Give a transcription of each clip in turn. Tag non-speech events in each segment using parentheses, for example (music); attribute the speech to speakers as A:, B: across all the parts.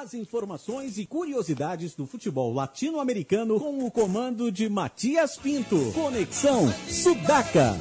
A: As informações e curiosidades do futebol latino-americano com o comando de Matias Pinto. Conexão Sudaca.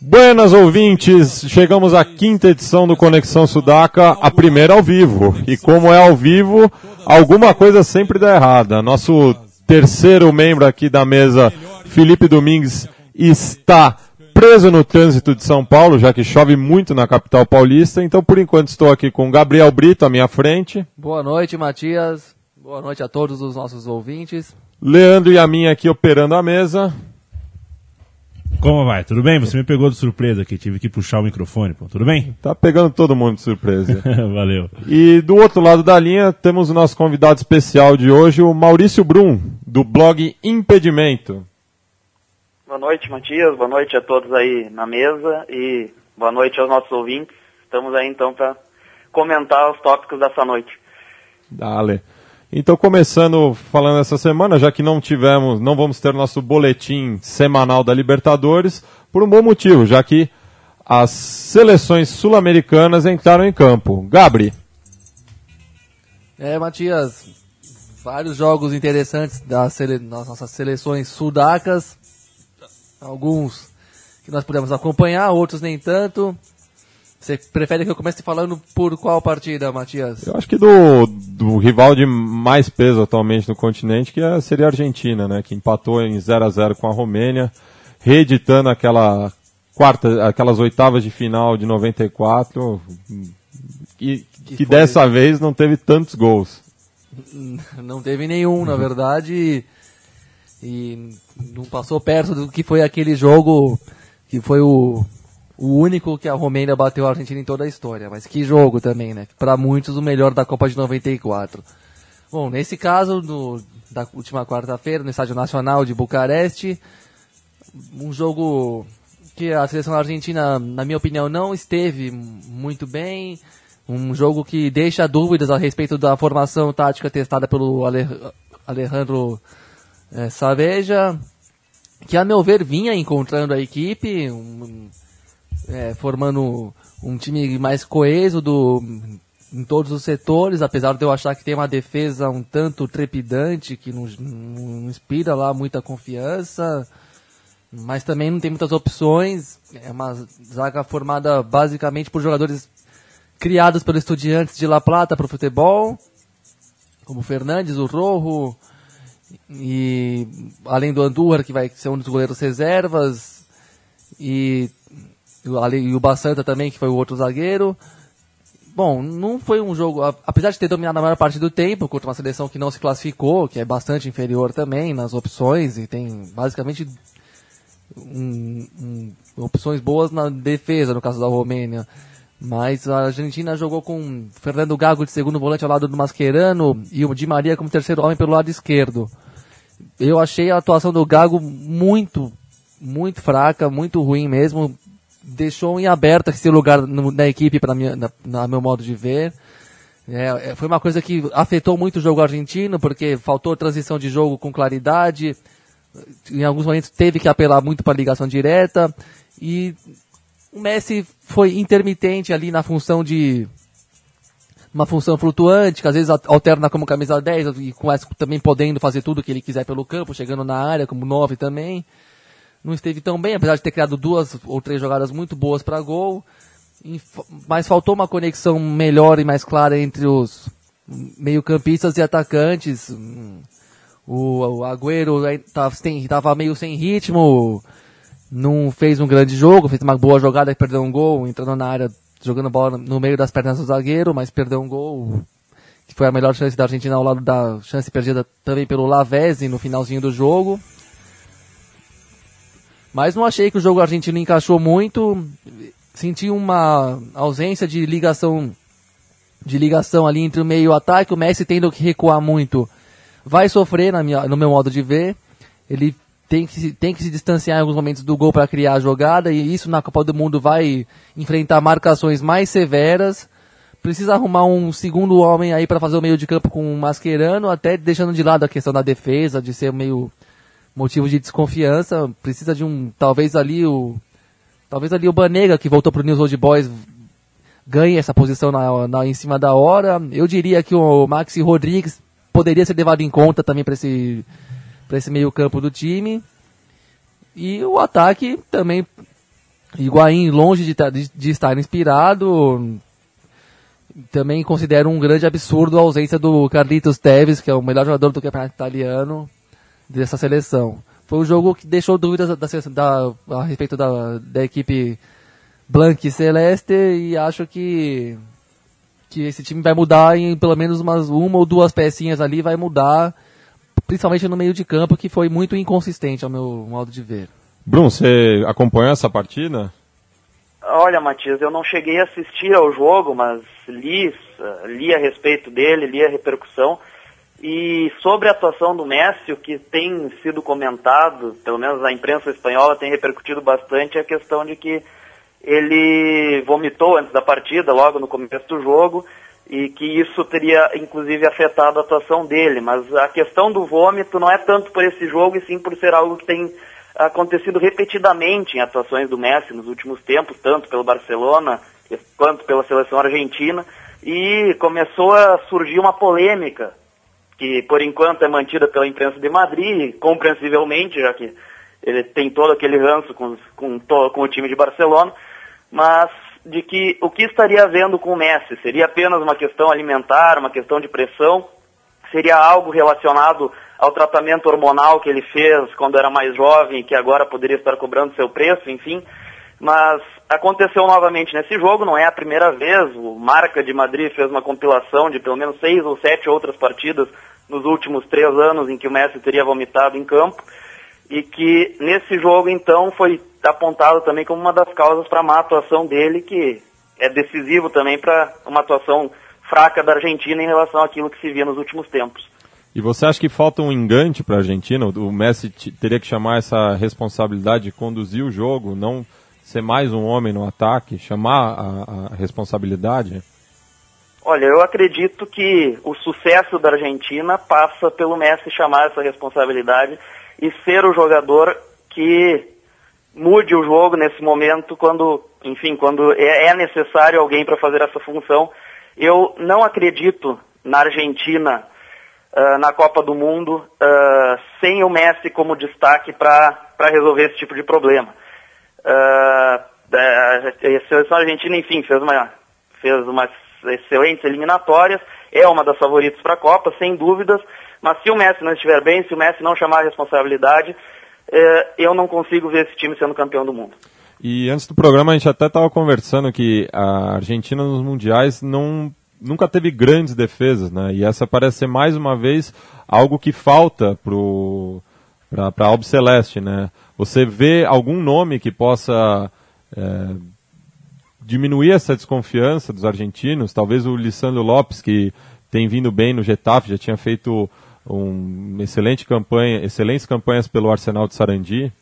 B: Buenas ouvintes, chegamos à quinta edição do Conexão Sudaca, a primeira ao vivo. E como é ao vivo, alguma coisa sempre dá errada. Nosso terceiro membro aqui da mesa, Felipe Domingues, está preso no trânsito de São Paulo, já que chove muito na capital paulista. Então, por enquanto, estou aqui com Gabriel Brito à minha frente.
C: Boa noite, Matias. Boa noite a todos os nossos ouvintes.
B: Leandro e a minha aqui operando a mesa.
D: Como vai? Tudo bem? Você me pegou de surpresa aqui, tive que puxar o microfone, pô. Tudo bem?
B: Tá pegando todo mundo de surpresa. (laughs)
D: Valeu.
B: E do outro lado da linha temos o nosso convidado especial de hoje, o Maurício Brum, do blog Impedimento.
E: Boa noite, Matias. Boa noite a todos aí na mesa e boa noite aos nossos ouvintes. Estamos aí então para comentar os tópicos dessa noite.
B: Dale. Então, começando falando essa semana, já que não tivemos, não vamos ter nosso boletim semanal da Libertadores, por um bom motivo, já que as seleções sul-americanas entraram em campo. Gabri.
C: É, Matias, vários jogos interessantes das, sele... das nossas seleções sudacas, alguns que nós pudemos acompanhar, outros nem tanto. Você prefere que eu comece falando por qual partida, Matias?
B: Eu acho que do, do rival de mais peso atualmente no continente, que é, seria a Argentina, né? Que empatou em 0 a 0 com a Romênia, reeditando aquela quarta, aquelas oitavas de final de 94, e que, que dessa vez não teve tantos gols. (laughs)
C: Não teve nenhum, na verdade, e não passou perto do que foi aquele jogo que foi o o único que a Romênia bateu a Argentina em toda a história. Mas que jogo também, né? Para muitos, o melhor da Copa de 94. Bom, nesse caso, no, da última quarta-feira, no Estádio Nacional de Bucareste, um jogo que a seleção argentina, na minha opinião, não esteve muito bem. Um jogo que deixa dúvidas a respeito da formação tática testada pelo Alejandro é, Saveja, que a meu ver vinha encontrando a equipe, um, é, formando um time mais coeso do, em todos os setores, apesar de eu achar que tem uma defesa um tanto trepidante, que não, não inspira lá muita confiança, mas também não tem muitas opções. É uma zaga formada basicamente por jogadores criados pelos estudiantes de La Plata para o futebol, como o Fernandes, o Rojo, e além do Andújar, que vai ser um dos goleiros reservas, e e o Bassanta também, que foi o outro zagueiro. Bom, não foi um jogo, apesar de ter dominado a maior parte do tempo contra uma seleção que não se classificou, que é bastante inferior também nas opções e tem basicamente um, um, opções boas na defesa, no caso da Romênia. Mas a Argentina jogou com Fernando Gago de segundo volante ao lado do Mascherano e o Di Maria como terceiro homem pelo lado esquerdo. Eu achei a atuação do Gago muito, muito fraca, muito ruim mesmo deixou em aberto esse lugar no, na equipe, para na, na, meu modo de ver. É, é, foi uma coisa que afetou muito o jogo argentino, porque faltou transição de jogo com claridade. Em alguns momentos teve que apelar muito para ligação direta. E o Messi foi intermitente ali na função de. Uma função flutuante, que às vezes alterna como camisa 10 e com essa, também podendo fazer tudo que ele quiser pelo campo, chegando na área como 9 também não esteve tão bem, apesar de ter criado duas ou três jogadas muito boas para gol. Mas faltou uma conexão melhor e mais clara entre os meio-campistas e atacantes. O, Agüero estava meio sem ritmo, não fez um grande jogo, fez uma boa jogada perdeu um gol, entrando na área, jogando bola no meio das pernas do zagueiro, mas perdeu um gol, que foi a melhor chance da Argentina ao lado da chance perdida também pelo Lavezzi no finalzinho do jogo. Mas não achei que o jogo argentino encaixou muito. Senti uma ausência de ligação de ligação ali entre o meio e o ataque. O Messi tendo que recuar muito. Vai sofrer na minha, no meu modo de ver. Ele tem que, tem que se distanciar em alguns momentos do gol para criar a jogada. E isso na Copa do Mundo vai enfrentar marcações mais severas. Precisa arrumar um segundo homem aí para fazer o meio de campo com o Mascherano, até deixando de lado a questão da defesa, de ser meio motivo de desconfiança. Precisa de um, talvez ali o, talvez ali o Banega que voltou para o News Old Boys ganhe essa posição na, na, em cima da hora. Eu diria que o Maxi Rodrigues poderia ser levado em conta também para esse, esse meio campo do time. E o ataque também, Higuaín longe de, de, de estar inspirado, também considero um grande absurdo a ausência do Carlitos Teves, que é o melhor jogador do campeonato italiano dessa seleção. Foi um jogo que deixou dúvidas da, da, a respeito da, da equipe Blanque Celeste e acho que, que esse time vai mudar em pelo menos umas uma ou duas pecinhas ali, vai mudar, principalmente no meio de campo, que foi muito inconsistente ao meu modo de ver.
B: Bruno, você acompanhou essa partida?
E: Olha, Matias, eu não cheguei a assistir ao jogo, mas li, li a respeito dele, li a repercussão. E sobre a atuação do Messi, o que tem sido comentado, pelo menos a imprensa espanhola tem repercutido bastante, é a questão de que ele vomitou antes da partida, logo no começo do jogo, e que isso teria inclusive afetado a atuação dele. Mas a questão do vômito não é tanto por esse jogo, e sim por ser algo que tem acontecido repetidamente em atuações do Messi nos últimos tempos, tanto pelo Barcelona quanto pela seleção argentina, e começou a surgir uma polêmica que por enquanto é mantida pela imprensa de Madrid, compreensivelmente, já que ele tem todo aquele ranço com, com, com o time de Barcelona, mas de que o que estaria havendo com o Messi seria apenas uma questão alimentar, uma questão de pressão, seria algo relacionado ao tratamento hormonal que ele fez quando era mais jovem e que agora poderia estar cobrando seu preço, enfim. Mas aconteceu novamente nesse jogo, não é a primeira vez. O Marca de Madrid fez uma compilação de pelo menos seis ou sete outras partidas nos últimos três anos em que o Messi teria vomitado em campo e que nesse jogo então foi apontado também como uma das causas para a má atuação dele, que é decisivo também para uma atuação fraca da Argentina em relação àquilo que se via nos últimos tempos.
B: E você acha que falta um engante para a Argentina? O Messi teria que chamar essa responsabilidade de conduzir o jogo, não ser mais um homem no ataque, chamar a, a responsabilidade?
E: Olha, eu acredito que o sucesso da Argentina passa pelo Messi chamar essa responsabilidade e ser o jogador que mude o jogo nesse momento quando, enfim, quando é, é necessário alguém para fazer essa função. Eu não acredito na Argentina uh, na Copa do Mundo uh, sem o Messi como destaque para resolver esse tipo de problema. Uh, a seleção argentina, enfim, fez uma fez umas excelentes eliminatórias, é uma das favoritas para a Copa, sem dúvidas, mas se o Messi não estiver bem, se o Messi não chamar a responsabilidade, eh, eu não consigo ver esse time sendo campeão do mundo.
B: E antes do programa a gente até estava conversando que a Argentina nos mundiais não nunca teve grandes defesas, né? E essa parece ser mais uma vez algo que falta para a Albi Celeste, né? Você vê algum nome que possa é, diminuir essa desconfiança dos argentinos? Talvez o Lissandro Lopes, que tem vindo bem no Getafe, já tinha feito um excelente campanha, excelentes campanhas pelo Arsenal de Sarandi?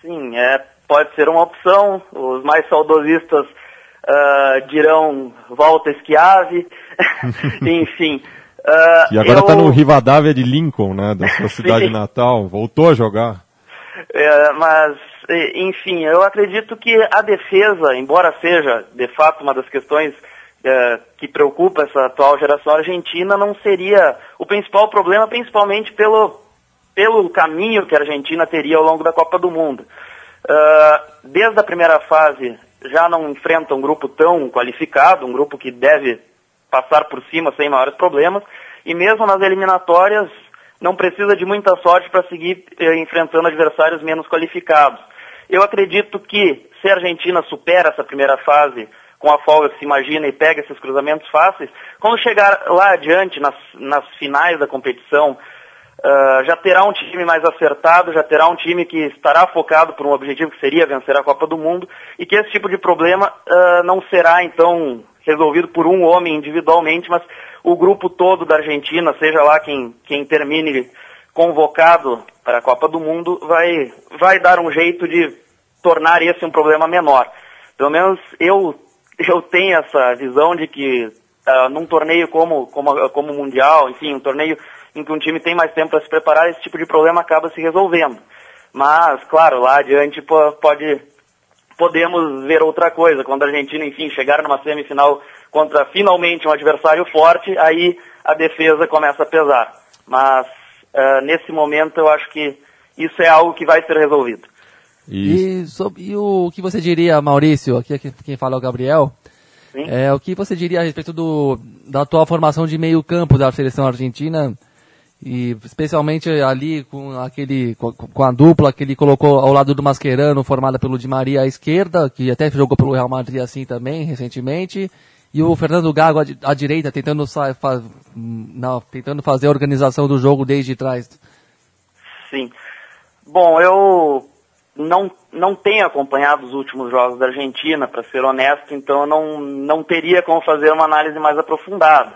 E: Sim, é, pode ser uma opção. Os mais saudosistas uh, dirão volta Schiavi, (laughs) (laughs) enfim.
B: Uh, e agora está eu... no Rivadavia de Lincoln, né, da sua (laughs) cidade natal, voltou a jogar.
E: É, mas, enfim, eu acredito que a defesa, embora seja de fato uma das questões é, que preocupa essa atual geração argentina não seria o principal problema, principalmente pelo, pelo caminho que a Argentina teria ao longo da Copa do Mundo. Uh, desde a primeira fase já não enfrenta um grupo tão qualificado, um grupo que deve passar por cima sem maiores problemas, e mesmo nas eliminatórias não precisa de muita sorte para seguir eh, enfrentando adversários menos qualificados. Eu acredito que se a Argentina supera essa primeira fase com a folga que se imagina e pega esses cruzamentos fáceis, quando chegar lá adiante, nas, nas finais da competição, uh, já terá um time mais acertado, já terá um time que estará focado por um objetivo que seria vencer a Copa do Mundo, e que esse tipo de problema uh, não será, então, resolvido por um homem individualmente, mas o grupo todo da Argentina, seja lá quem, quem termine convocado para a Copa do Mundo, vai, vai dar um jeito de tornar esse um problema menor. Pelo menos eu eu tenho essa visão de que uh, num torneio como, como, como o Mundial, enfim, um torneio em que um time tem mais tempo para se preparar, esse tipo de problema acaba se resolvendo. Mas, claro, lá adiante pode podemos ver outra coisa. Quando a Argentina, enfim, chegar numa semifinal contra finalmente um adversário forte, aí a defesa começa a pesar. Mas uh, nesse momento eu acho que isso é algo que vai ser resolvido.
C: E, sobre, e o que você diria, Maurício, aqui quem fala é o Gabriel, Sim. é, o que você diria a respeito do, da atual formação de meio campo da seleção argentina, e especialmente ali com aquele com a dupla que ele colocou ao lado do Mascherano, formada pelo Di Maria à esquerda, que até jogou pelo Real Madrid assim também recentemente, e o Fernando Gago à, direita tentando não, tentando fazer a organização do jogo desde trás.
E: Sim. Bom, eu não não tenho acompanhado os últimos jogos da Argentina, para ser honesto, então eu não não teria como fazer uma análise mais aprofundada.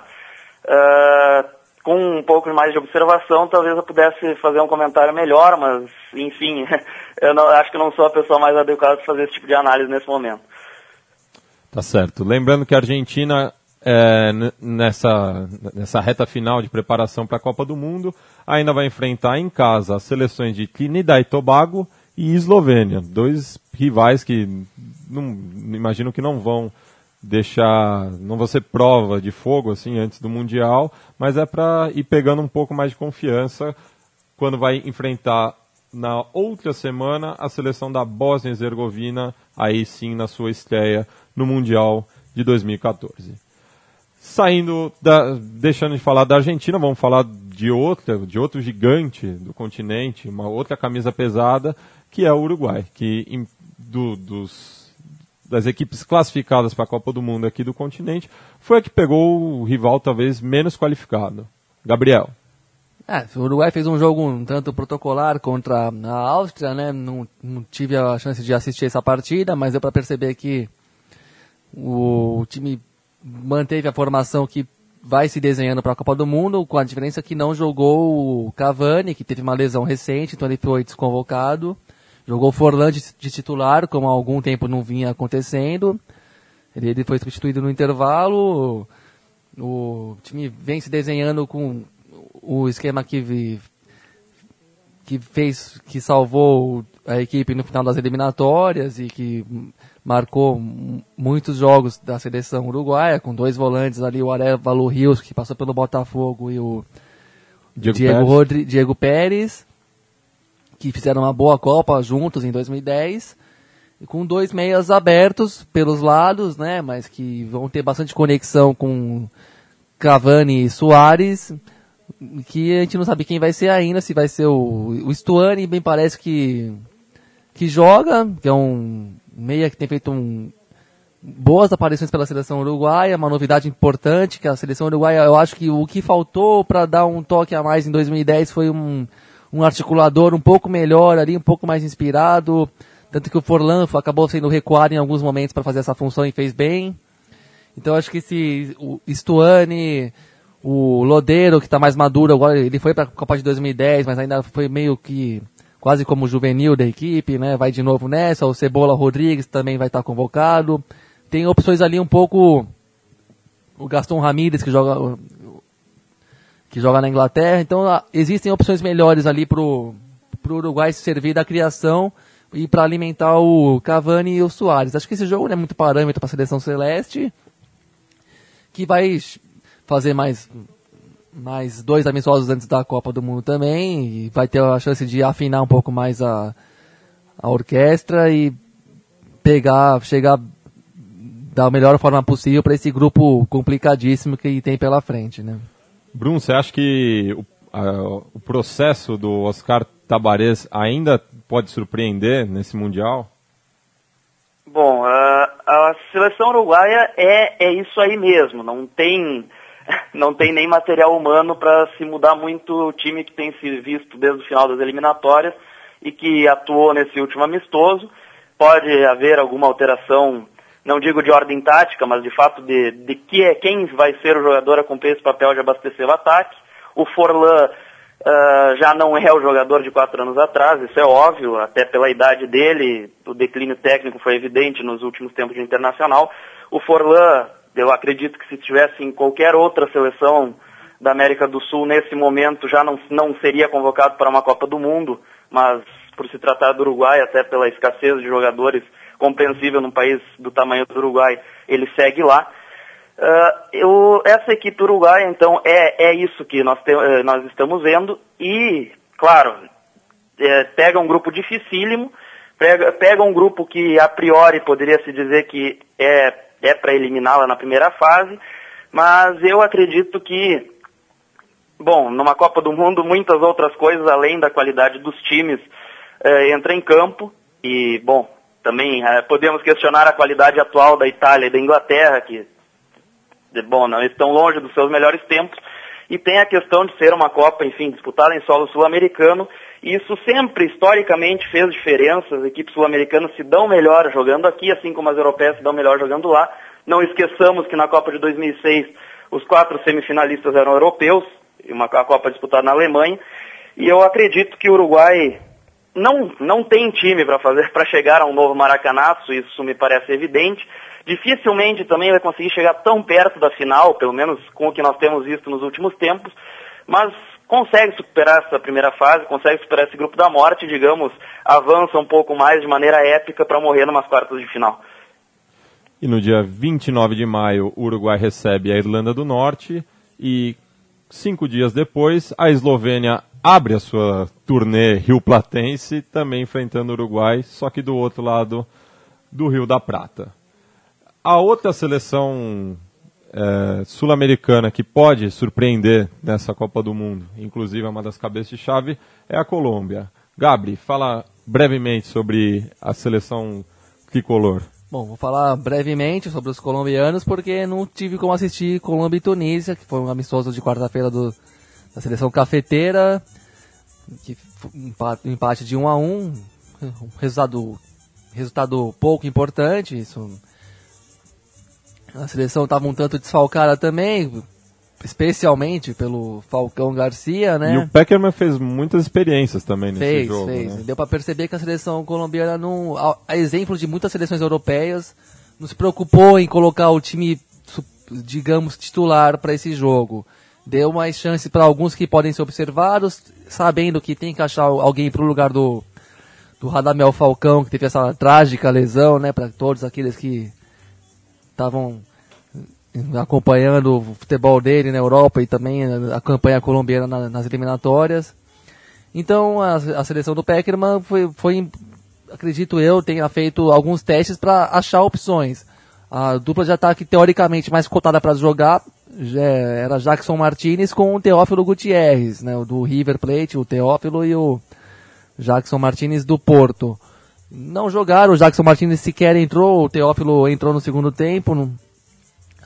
E: Uh, com um pouco mais de observação, talvez eu pudesse fazer um comentário melhor, mas, enfim, (laughs) eu não, acho que não sou a pessoa mais adequada para fazer esse tipo de análise nesse momento.
B: Tá certo. Lembrando que a Argentina, é, nessa, nessa reta final de preparação para a Copa do Mundo, ainda vai enfrentar em casa as seleções de Trinidad e Tobago e Eslovênia, dois rivais que não, imagino que não vão deixar, não vou ser prova de fogo assim antes do mundial, mas é para ir pegando um pouco mais de confiança quando vai enfrentar na outra semana a seleção da Bósnia e Herzegovina, aí sim na sua estreia no mundial de 2014. Saindo da, deixando de falar da Argentina, vamos falar de outra, de outro gigante do continente, uma outra camisa pesada, que é o Uruguai, que do, dos das equipes classificadas para a Copa do Mundo aqui do continente, foi a que pegou o rival talvez menos qualificado. Gabriel.
C: É, o Uruguai fez um jogo um tanto protocolar contra a Áustria, né? Não, não tive a chance de assistir essa partida, mas deu para perceber que o, time manteve a formação que vai se desenhando para a Copa do Mundo, com a diferença que não jogou o Cavani, que teve uma lesão recente, então ele foi desconvocado. Jogou Forlan de, de, titular, como há algum tempo não vinha acontecendo. Ele, ele foi substituído no intervalo. O, time vem se desenhando com o esquema que, que fez, que salvou a equipe no final das eliminatórias e que marcou muitos jogos da seleção uruguaia, com dois volantes ali, o Arevalo Rios, que passou pelo Botafogo, e o Diego, Diego, Pérez. Rodri, Diego Pérez que fizeram uma boa Copa juntos em 2010, com dois meias abertos pelos lados, né, mas que vão ter bastante conexão com Cavani e Soares, que a gente não sabe quem vai ser ainda, se vai ser o, o Stuani, bem parece que que joga, que é um meia que tem feito um, boas aparições pela seleção uruguaia, uma novidade importante que a seleção uruguaia, eu acho que o que faltou para dar um toque a mais em 2010 foi um um articulador um pouco melhor ali, um pouco mais inspirado. Tanto que o Forlan acabou sendo recuado em alguns momentos para fazer essa função e fez bem. Então acho que esse o Stuani, o Lodeiro, que está mais maduro, agora ele foi para a Copa de 2010, mas ainda foi meio que quase como juvenil da equipe, né? Vai de novo nessa. O Cebola Rodrigues também vai estar tá convocado. Tem opções ali um pouco. O Gaston Ramírez, que joga que joga na Inglaterra. Então existem opções melhores ali pro, pro Uruguai se servir da criação e para alimentar o Cavani e o Soares. Acho que esse jogo não é muito parâmetro para a seleção celeste, que vai fazer mais mais dois amistosos antes da Copa do Mundo também e vai ter a chance de afinar um pouco mais a, a orquestra e pegar, chegar da melhor forma possível para esse grupo complicadíssimo que tem pela frente, né?
B: Bruno, você acha que o, a, o processo do Oscar Tabarez ainda pode surpreender nesse Mundial?
E: Bom, a, a seleção uruguaia é, é isso aí mesmo, não tem, (laughs) não tem nem material humano para se mudar muito o time que tem se visto desde o final das eliminatórias e que atuou nesse último amistoso. Pode haver alguma alteração não digo de ordem tática, mas de fato de, de que é, quem vai ser o jogador a cumprir esse papel de abastecer o ataque. O Forlan uh, já não é o jogador de quatro anos atrás, isso é óbvio, até pela idade dele, o declínio técnico foi evidente nos últimos tempos de internacional. O Forlan, eu acredito que se estivesse em qualquer outra seleção da América do Sul nesse momento já não, não seria convocado para uma Copa do Mundo, mas por se tratar do Uruguai, até pela escassez de jogadores compreensível num país do tamanho do Uruguai, ele segue lá. Uh, eu, essa equipe uruguaia, então, é, é isso que nós, te, uh, nós estamos vendo. E, claro, é, pega um grupo dificílimo, pega, pega um grupo que a priori poderia se dizer que é, é para eliminá-la na primeira fase, mas eu acredito que, bom, numa Copa do Mundo muitas outras coisas além da qualidade dos times é, entra em campo. E, bom, também é, podemos questionar a qualidade atual da Itália e da Inglaterra, que, bom, não estão longe dos seus melhores tempos, e tem a questão de ser uma Copa, enfim, disputada em solo sul-americano, e isso sempre, historicamente, fez diferença, as equipes sul-americanas se dão melhor jogando aqui, assim como as europeias se dão melhor jogando lá, não esqueçamos que na Copa de 2006 os quatro semifinalistas eram europeus, uma a Copa disputada na Alemanha, e eu acredito que o Uruguai não, não tem time para fazer para chegar a um novo maracanaço, isso me parece evidente. Dificilmente também vai conseguir chegar tão perto da final, pelo menos com o que nós temos visto nos últimos tempos, mas consegue superar essa primeira fase, consegue superar esse grupo da morte, digamos, avança um pouco mais de maneira épica para morrer numas quartas de final.
B: E no dia 29 de maio, o Uruguai recebe a Irlanda do Norte e cinco dias depois, a Eslovênia abre a sua turnê Rio Platense, também enfrentando o Uruguai, só que do outro lado do Rio da Prata. A outra seleção é, sul-americana que pode surpreender nessa Copa do Mundo, inclusive é uma das cabeças de chave, é a Colômbia. Gabri, fala brevemente sobre a seleção tricolor.
C: Bom, vou falar brevemente sobre os colombianos, porque não tive como assistir Colômbia e Tunísia, que foi um amistoso de quarta-feira da seleção cafeteira, que um empate de 1 um a 1 um, um resultado, resultado pouco importante. Isso, a seleção estava um tanto desfalcada também, especialmente pelo Falcão Garcia, né?
B: E o Peckerman fez muitas experiências também nesse
C: fez,
B: jogo.
C: Fez,
B: né?
C: Deu para perceber que a seleção colombiana, não, a, a, exemplo de muitas seleções europeias, não se preocupou em colocar o time, digamos, titular para esse jogo. Deu mais chance para alguns que podem ser observados, sabendo que tem que achar alguém para o lugar do, do Radamel Falcão, que teve essa trágica lesão, né? Para todos aqueles que estavam acompanhando o futebol dele na Europa e também a campanha colombiana nas eliminatórias. Então a, a seleção do Peckerman foi, foi, acredito eu, tenha feito alguns testes para achar opções. A dupla de ataque teoricamente mais cotada para jogar era Jackson Martinez com o Teófilo Gutierrez, né, o do River Plate, o Teófilo e o Jackson Martinez do Porto. Não jogaram, o Jackson Martinez sequer entrou, o Teófilo entrou no segundo tempo,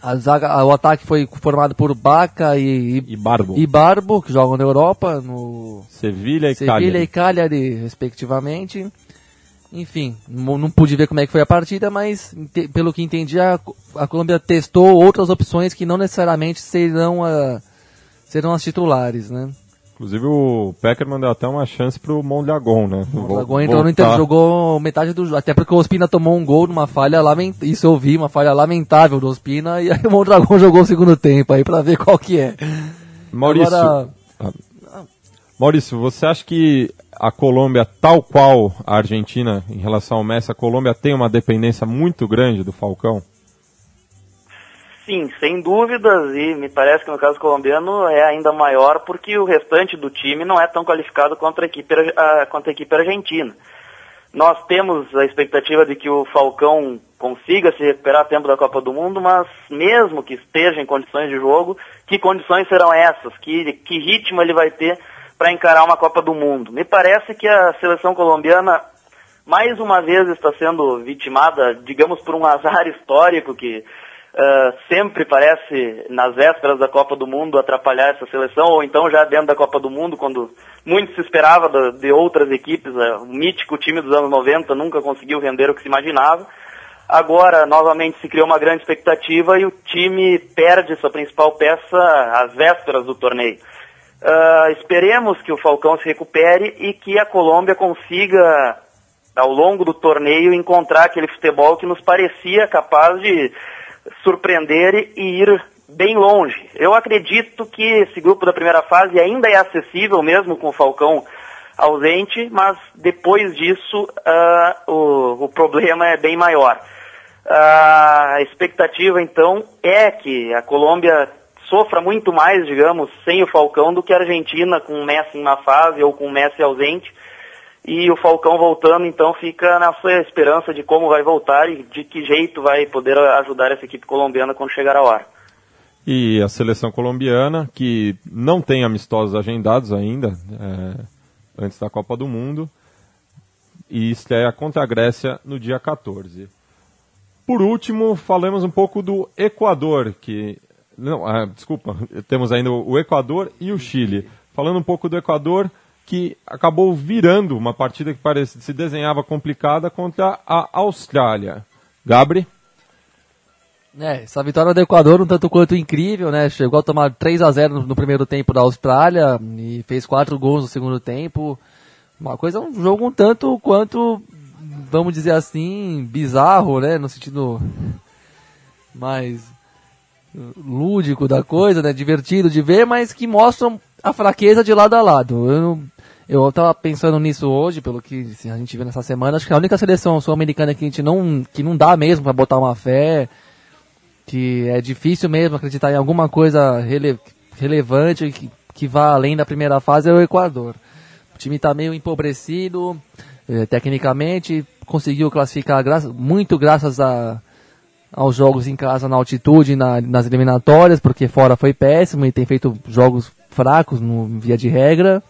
C: a zaga, o ataque foi formado por Baca e,
B: e, Barbo.
C: e Barbo, que jogam na Europa, no
B: Sevilha e
C: Sevilha
B: Cagliari.
C: e Cagliari, respectivamente. Enfim, não pude ver como é que foi a partida, mas pelo que entendi, a, a Colômbia testou outras opções que não necessariamente serão, a, serão as titulares, né?
B: Inclusive o Peckerman deu até uma chance pro Mondragon, né?
C: O Mondragon entrou no Inter, jogou metade do jogo, até porque o Ospina tomou um gol numa falha lamentável, isso eu vi, uma falha lamentável do Ospina, e aí o Mondragon (laughs) jogou o segundo tempo aí pra ver qual que é.
B: Maurício,
C: Agora...
B: Maurício, você acha que a Colômbia, tal qual a Argentina em relação ao Messi, a Colômbia tem uma dependência muito grande do Falcão?
E: Sim, sem dúvidas, e me parece que no caso colombiano é ainda maior porque o restante do time não é tão qualificado quanto a equipe, a, quanto a equipe argentina. Nós temos a expectativa de que o Falcão consiga se recuperar a tempo da Copa do Mundo, mas mesmo que esteja em condições de jogo, que condições serão essas? Que, que ritmo ele vai ter para encarar uma Copa do Mundo? Me parece que a seleção colombiana mais uma vez está sendo vitimada, digamos, por um (laughs) azar histórico que Uh, sempre parece, nas vésperas da Copa do Mundo, atrapalhar essa seleção, ou então já dentro da Copa do Mundo, quando muito se esperava de, de outras equipes, uh, o mítico time dos anos 90 nunca conseguiu render o que se imaginava. Agora, novamente, se criou uma grande expectativa e o time perde sua principal peça às vésperas do torneio. Uh, esperemos que o Falcão se recupere e que a Colômbia consiga, ao longo do torneio, encontrar aquele futebol que nos parecia capaz de surpreender e ir bem longe. Eu acredito que esse grupo da primeira fase ainda é acessível, mesmo com o Falcão ausente, mas depois disso uh, o, o, problema é bem maior. Uh, a expectativa, então, é que a Colômbia sofra muito mais, digamos, sem o Falcão do que a Argentina com o Messi uma fase ou com o Messi ausente. E o Falcão voltando, então, fica na sua esperança de como vai voltar e de que jeito vai poder ajudar essa equipe colombiana quando chegar a hora.
B: E a seleção colombiana, que não tem amistosos agendados ainda, é, antes da Copa do Mundo, e estreia contra a Grécia no dia 14. Por último, falemos um pouco do Equador, que. Não, ah, desculpa, temos ainda o Equador e o Chile. Falando um pouco do Equador, que acabou virando uma partida que parece, se desenhava complicada contra a Austrália. Gabri?
C: É, essa vitória do Equador um tanto quanto incrível, né? Chegou a tomar 3 a 0 no, primeiro tempo da Austrália e fez 4 gols no segundo tempo. Uma coisa, um jogo um tanto quanto, vamos dizer assim, bizarro, né? No sentido mais lúdico da coisa, né? Divertido de ver, mas que mostram a fraqueza de lado a lado. Eu, eu tava pensando nisso hoje, pelo que assim, a gente viu nessa semana. Acho que a única seleção sul-americana que a gente não, que não dá mesmo para botar uma fé que é difícil mesmo acreditar em alguma coisa rele relevante que, que vá além da primeira fase é o Equador. O time está meio empobrecido, eh, tecnicamente, conseguiu classificar gra muito graças a, aos jogos em casa na altitude, na, nas eliminatórias, porque fora foi péssimo e tem feito jogos fracos no via de regra.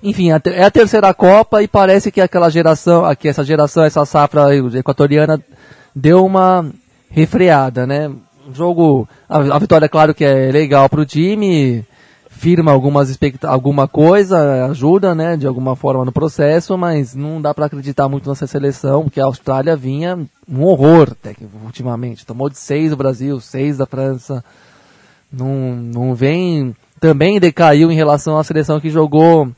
C: Enfim, é a terceira Copa e parece que aquela geração, que essa geração, essa safra equatoriana deu uma refreada, né? O jogo, a, a vitória, claro que é legal para o time, firma algumas alguma coisa, ajuda, né, de alguma forma no processo, mas não dá para acreditar muito nessa seleção, porque a Austrália vinha um horror ultimamente. Tomou de seis do Brasil, seis da França. Não, não vem. Também decaiu em relação à seleção que jogou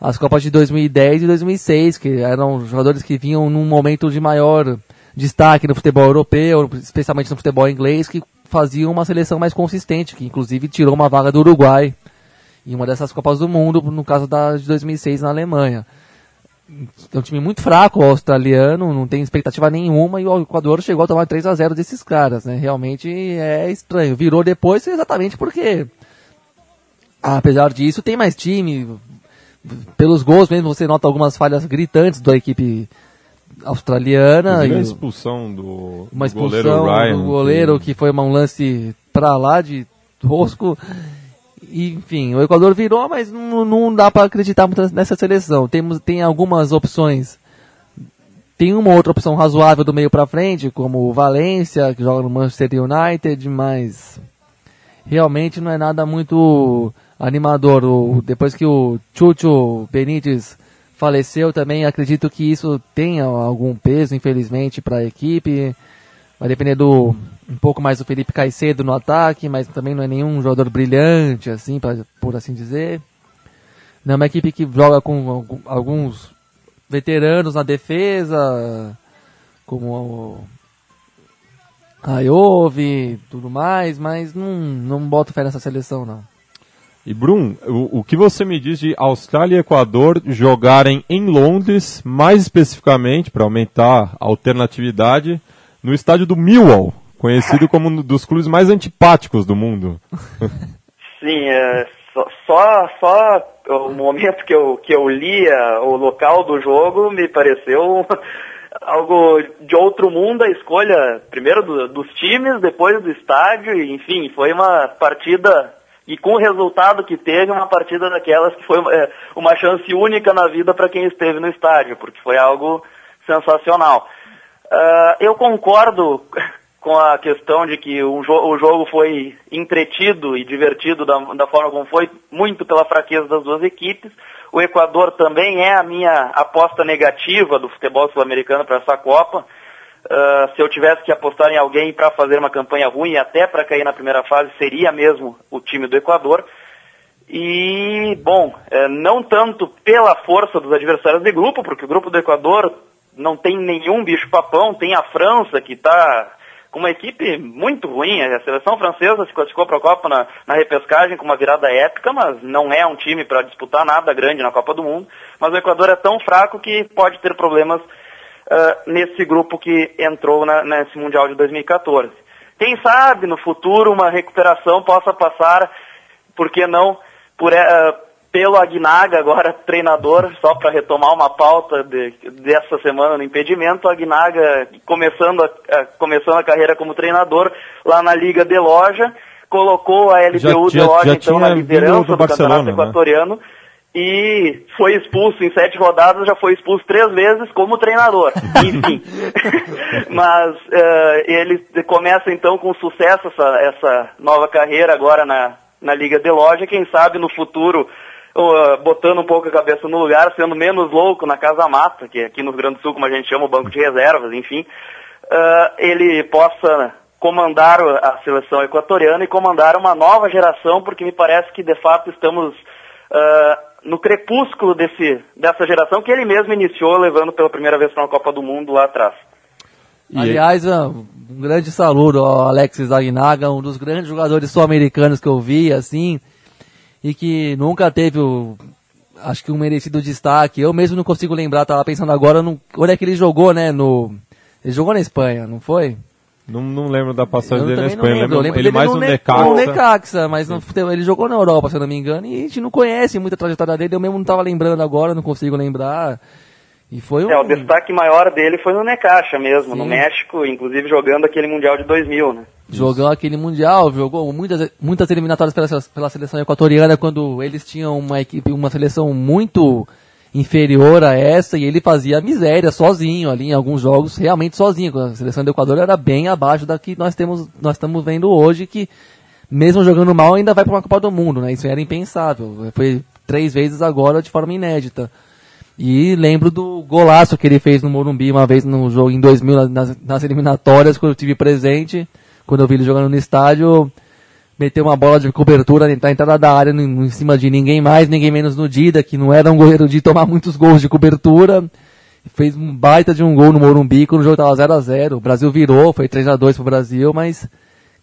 C: as Copas de 2010 e 2006, que eram jogadores que vinham num momento de maior destaque no futebol europeu, especialmente no futebol inglês, que faziam uma seleção mais consistente, que inclusive tirou uma vaga do Uruguai em uma dessas Copas do Mundo, no caso da de 2006 na Alemanha. É um time muito fraco, o australiano, não tem expectativa nenhuma, e o Equador chegou a tomar 3 a 0 desses caras, né? Realmente é estranho. Virou depois exatamente porque, apesar disso, tem mais time. Pelos gols mesmo, você nota algumas falhas gritantes da equipe australiana.
B: E a expulsão do,
C: uma expulsão do goleiro, Ryan, do goleiro que... que foi um lance pra lá de tosco. Enfim, o Equador virou, mas não, não dá para acreditar muito nessa seleção. Temos, tem algumas opções. Tem uma outra opção razoável do meio para frente, como o Valência, que joga no Manchester United, mas realmente não é nada muito animador. O, depois que o Chucho Benítez faleceu também, acredito que isso tenha algum peso, infelizmente, para a equipe. Vai depender do um pouco mais do Felipe Caicedo no ataque, mas também não é nenhum jogador brilhante, assim, pra, por assim dizer. Não é uma equipe que joga com alguns veteranos na defesa, como o Ayove, tudo mais, mas não, não boto fé nessa seleção, não.
B: E Brum, o, o, que você me diz de Austrália e Equador jogarem em Londres, mais especificamente, para aumentar a alternatividade, no estádio do Millwall, conhecido como um dos clubes mais antipáticos do mundo?
E: Sim, é, só, só, o momento que eu, que eu lia o local do jogo me pareceu algo de outro mundo a escolha, primeiro do, dos times, depois do estádio, enfim, foi uma partida e com o resultado que teve, uma partida daquelas que foi é, uma chance única na vida para quem esteve no estádio, porque foi algo sensacional. Uh, eu concordo com a questão de que o, jo o, jogo foi entretido e divertido da, da, forma como foi, muito pela fraqueza das duas equipes. O Equador também é a minha aposta negativa do futebol sul-americano para essa Copa. Uh, se eu tivesse que apostar em alguém para fazer uma campanha ruim, até para cair na primeira fase, seria mesmo o time do Equador. E, bom, é, não tanto pela força dos adversários de grupo, porque o grupo do Equador não tem nenhum bicho-papão, tem a França que está com uma equipe muito ruim. A seleção francesa se classificou para a Copa na, na, repescagem com uma virada épica, mas não é um time para disputar nada grande na Copa do Mundo. Mas o Equador é tão fraco que pode ter problemas uh, nesse grupo que entrou na, nesse Mundial de 2014. Quem sabe no futuro uma recuperação possa passar, por que não, por, uh, pelo Agnaga, agora treinador, só para retomar uma pauta de, dessa semana no impedimento, Agnaga começando a, começando a carreira como treinador lá na Liga de Loja, colocou a LDU já, de Loja já então na liderança do, Campeonato né? Equatoriano e foi expulso em sete rodadas, já foi expulso três vezes como treinador. (laughs) Enfim. (laughs) Mas uh, ele começa então com sucesso essa, essa nova carreira agora na, na Liga de Loja, quem sabe no futuro botando um pouco a cabeça no lugar, sendo menos louco na Casa Mata, que é aqui no Rio Grande do Sul, como a gente chama, o banco de reservas, enfim, uh, ele possa comandar a seleção equatoriana e comandar uma nova geração, porque me parece que de fato estamos uh, no crepúsculo desse, dessa geração que ele mesmo iniciou, levando pela primeira vez para uma Copa do Mundo lá atrás.
C: Aliás, um grande saludo ao Alexis Aguinaga, um dos grandes jogadores sul-americanos que eu vi, assim, e que nunca teve o, acho que um merecido destaque. Eu mesmo não consigo lembrar, tava pensando agora, no, onde é que ele jogou, né, no, ele jogou na Espanha, não foi?
B: Não, não lembro da passagem dele na Espanha, lembro. lembro, ele mais no,
C: no Necaxa. No Necaxa, mas não, ele jogou na Europa, se eu não me engano, e a gente não conhece muita trajetória dele, eu mesmo não estava lembrando agora, não consigo lembrar. E foi um...
E: É, o destaque maior dele foi no Necaxa mesmo, Sim. no México, inclusive jogando aquele Mundial de 2000, né?
C: Jogou aquele Mundial, jogou muitas, muitas eliminatórias pela, pela seleção equatoriana, quando eles tinham uma equipe, uma seleção muito inferior a essa, e ele fazia miséria sozinho ali em alguns jogos, realmente sozinho. A seleção do Equador era bem abaixo da que nós temos, nós estamos vendo hoje, que mesmo jogando mal ainda vai para uma Copa do Mundo, né? Isso era impensável. Foi três vezes agora de forma inédita. E lembro do golaço que ele fez no Morumbi uma vez no jogo em 2000, nas, nas eliminatórias, quando eu tive presente, quando eu vi ele jogando no estádio, meteu uma bola de cobertura na entrada da área, em cima de ninguém mais, ninguém menos no Dida, que não era um goleiro de tomar muitos gols de cobertura. Fez um baita de um gol no Morumbi, quando o jogo estava 0 a 0 O Brasil virou, foi 3 a 2 pro Brasil, mas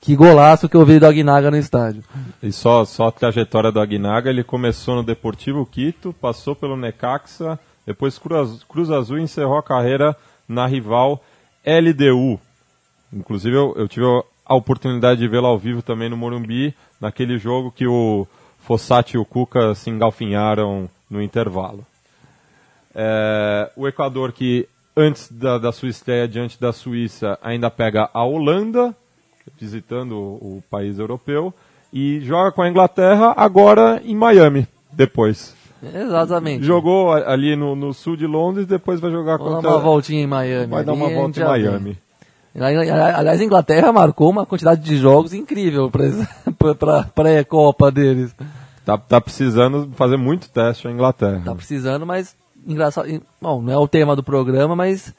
C: que golaço que eu vi do Aguinaga no estádio.
B: E só, só a trajetória do Aguinaga, ele começou no Deportivo Quito, passou pelo Necaxa, depois Cruz, Cruz Azul e encerrou a carreira na rival LDU. Inclusive eu, eu tive a oportunidade de vê-lo ao vivo também no Morumbi, naquele jogo que o Fossati e o Cuca se engalfinharam no intervalo. É, o Equador que antes da, da sua estreia diante da Suíça ainda pega a Holanda, visitando o, o país europeu, e joga com a Inglaterra agora em Miami, depois.
C: Exatamente.
B: Jogou ali no, no sul de Londres, depois vai jogar
C: Vou contra... dar uma voltinha em Miami.
B: Vai dar uma volta em Miami.
C: Aliás, a Inglaterra marcou uma quantidade de jogos incrível para (laughs) a pré-copa deles.
B: Tá, tá precisando fazer muito teste a Inglaterra.
C: Tá precisando, mas engraçado. Bom, não é o tema do programa, mas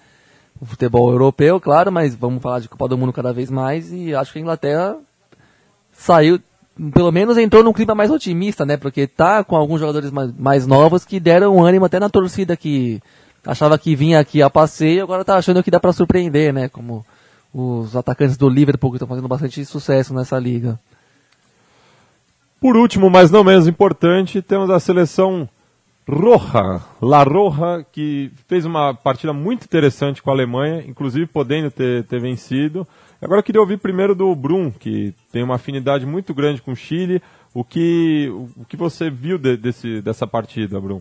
C: o futebol europeu, claro, mas vamos falar de Copa do Mundo cada vez mais e acho que a Inglaterra saiu, pelo menos entrou num clima mais otimista, né? Porque tá com alguns jogadores mais, mais novos que deram ânimo até na torcida que achava que vinha aqui a passeio, agora tá achando que dá para surpreender, né? Como os atacantes do Liverpool que estão fazendo bastante sucesso nessa liga.
B: Por último, mas não menos importante, temos a seleção Roja, La Roja, que fez uma partida muito interessante com a Alemanha, inclusive podendo ter, ter vencido. Agora eu queria ouvir primeiro do Brum, que tem uma afinidade muito grande com o Chile. O que, o que você viu de, desse, dessa partida, Brum?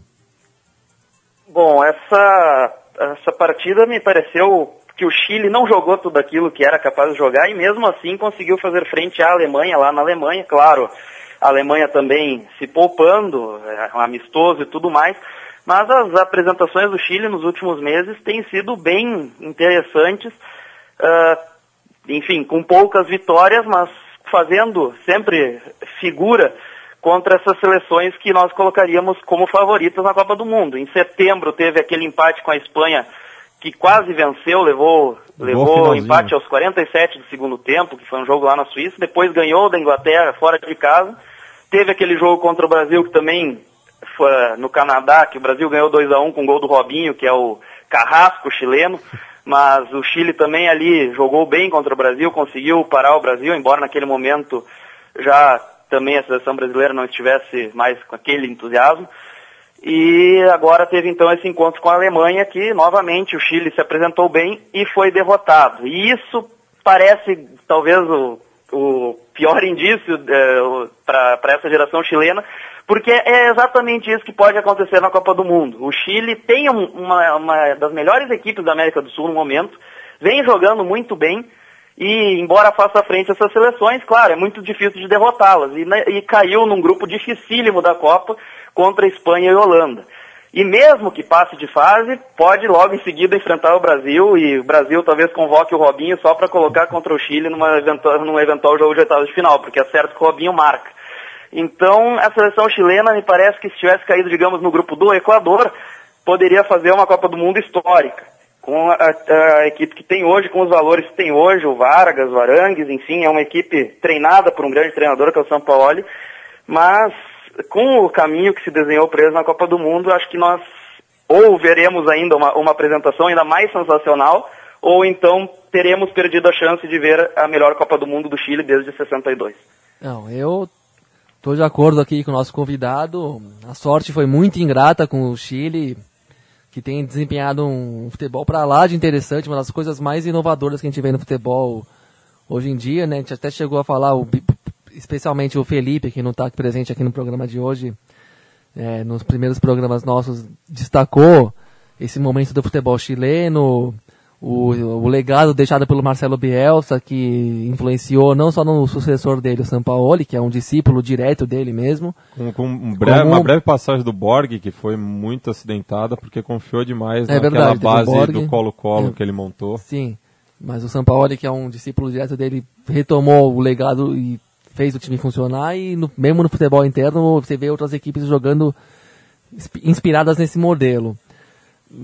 E: Bom, essa, essa partida me pareceu que o Chile não jogou tudo aquilo que era capaz de jogar e mesmo assim conseguiu fazer frente à Alemanha, lá na Alemanha, claro a Alemanha também se poupando, é, um amistoso e tudo mais. Mas as apresentações do Chile nos últimos meses têm sido bem interessantes, uh, enfim, com poucas vitórias, mas fazendo sempre figura contra essas seleções que nós colocaríamos como favoritas na Copa do Mundo. Em setembro teve aquele empate com a Espanha que quase venceu, levou, levou empate aos 47 do segundo tempo, que foi um jogo lá na Suíça, depois ganhou da Inglaterra fora de casa Teve aquele jogo contra o Brasil que também foi no Canadá, que o Brasil ganhou 2 a 1 com o gol do Robinho, que é o carrasco chileno. mas o Chile também ali jogou bem contra o Brasil, conseguiu parar o Brasil, embora naquele momento já também a seleção brasileira não estivesse mais com aquele entusiasmo. E agora teve então esse encontro com a Alemanha, que novamente o Chile se apresentou bem e foi derrotado. E isso parece talvez o, o pior (laughs) indício é, para essa geração chilena, porque é exatamente isso que pode acontecer na Copa do Mundo. O Chile tem um, uma, uma das melhores equipes da América do Sul no momento, vem jogando muito bem, e embora faça frente a essas seleções, claro, é muito difícil de derrotá-las. E, né, e caiu num grupo dificílimo da Copa contra Espanha e Holanda. E mesmo que passe de fase, pode logo em seguida enfrentar o Brasil e o Brasil talvez convoque o Robinho só para colocar contra o Chile numa eventual, num eventual jogo de oitavas de final, porque é certo que o Robinho marca. Então, a seleção chilena me parece que se tivesse caído, digamos, no grupo do Equador, poderia fazer uma Copa do Mundo histórica. Com a, a, a equipe que tem hoje, com os valores que tem hoje, o Vargas, o Arangues, enfim, é uma equipe treinada por um grande treinador que é o São Paulo, mas com o caminho que se desenhou eles na Copa do Mundo, acho que nós ou veremos ainda uma, uma apresentação ainda mais sensacional, ou então teremos perdido a chance de ver a melhor Copa do Mundo do Chile desde 62.
C: Não, eu estou de acordo aqui com o nosso convidado. A sorte foi muito ingrata com o Chile, que tem desempenhado um futebol para lá de interessante, uma das coisas mais inovadoras que a gente vê no futebol hoje em dia, né? A gente até chegou a falar, o especialmente o Felipe, que não está presente aqui no programa de hoje, é, nos primeiros programas nossos, destacou esse momento do futebol chileno, o, o, legado deixado pelo Marcelo Bielsa, que influenciou não só no sucessor dele, o Sampaoli, que é um discípulo direto dele mesmo.
B: Com, com um breve, uma breve passagem do Borg, que foi muito acidentada, porque confiou demais é naquela verdade, base do Colo-Colo é, que ele montou.
C: Sim, mas o Sampaoli, que é um discípulo direto dele, retomou o legado e fez o time funcionar e no, mesmo no futebol interno você vê outras equipes jogando inspiradas nesse modelo.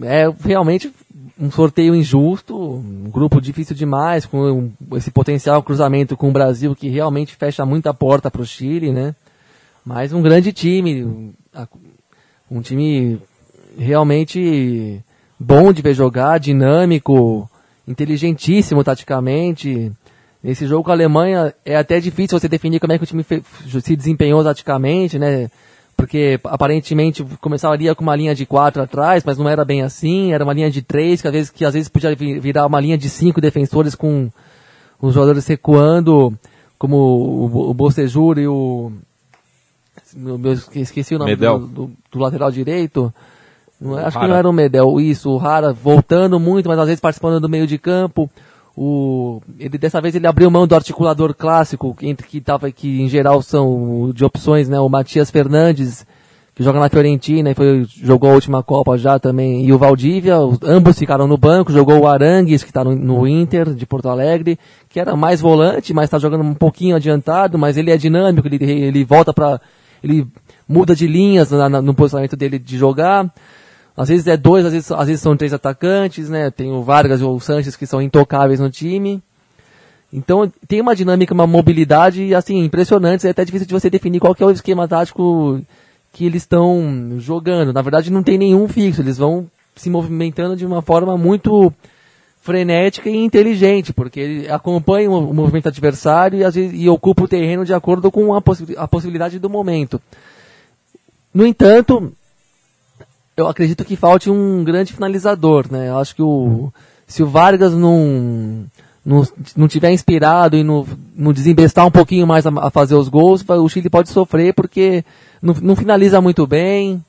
C: É realmente um sorteio injusto, um grupo difícil demais, com esse potencial cruzamento com o Brasil que realmente fecha muita porta para o Chile, né? Mas um grande time, um time realmente bom de ver jogar, dinâmico, inteligentíssimo taticamente, Nesse jogo com a Alemanha é até difícil você definir como é que o time se desempenhou taticamente, né? Porque aparentemente começaria com uma linha de quatro atrás, mas não era bem assim, era uma linha de três, que às vezes, que às vezes podia virar uma linha de cinco defensores com os jogadores recuando, como o, o Bocejur e o. Meu, esqueci o nome do, do, do, lateral direito. acho Hara. que não era o Medel, isso, o Rara voltando muito, mas às vezes participando do meio de campo. O, ele dessa vez ele abriu mão do articulador clássico, entre que tava que em geral são de opções, né? O Matias Fernandes, que joga na Fiorentina e foi, jogou a última Copa já também, e o Valdívia, os, ambos ficaram no banco, jogou o Arangues, que está no, no, Inter de Porto Alegre, que era mais volante, mas está jogando um pouquinho adiantado, mas ele é dinâmico, ele, ele volta para ele muda de linhas na, na, no posicionamento dele de jogar. Às vezes é dois, às vezes, às vezes são três atacantes, né? Tem o Vargas ou o Sanches que são intocáveis no time. Então tem uma dinâmica, uma mobilidade assim impressionante. É até difícil de você definir qual é o esquema tático que eles estão jogando. Na verdade não tem nenhum fixo. Eles vão se movimentando de uma forma muito frenética e inteligente, porque acompanham o movimento adversário e, às vezes, e ocupa o terreno de acordo com a, possi a possibilidade do momento. No entanto, eu acredito que falte um grande finalizador, né? Eu acho que o se o Vargas não não, não tiver inspirado e não, não desembestar um pouquinho mais a, a, fazer os gols, o Chile pode sofrer porque não, não finaliza muito bem,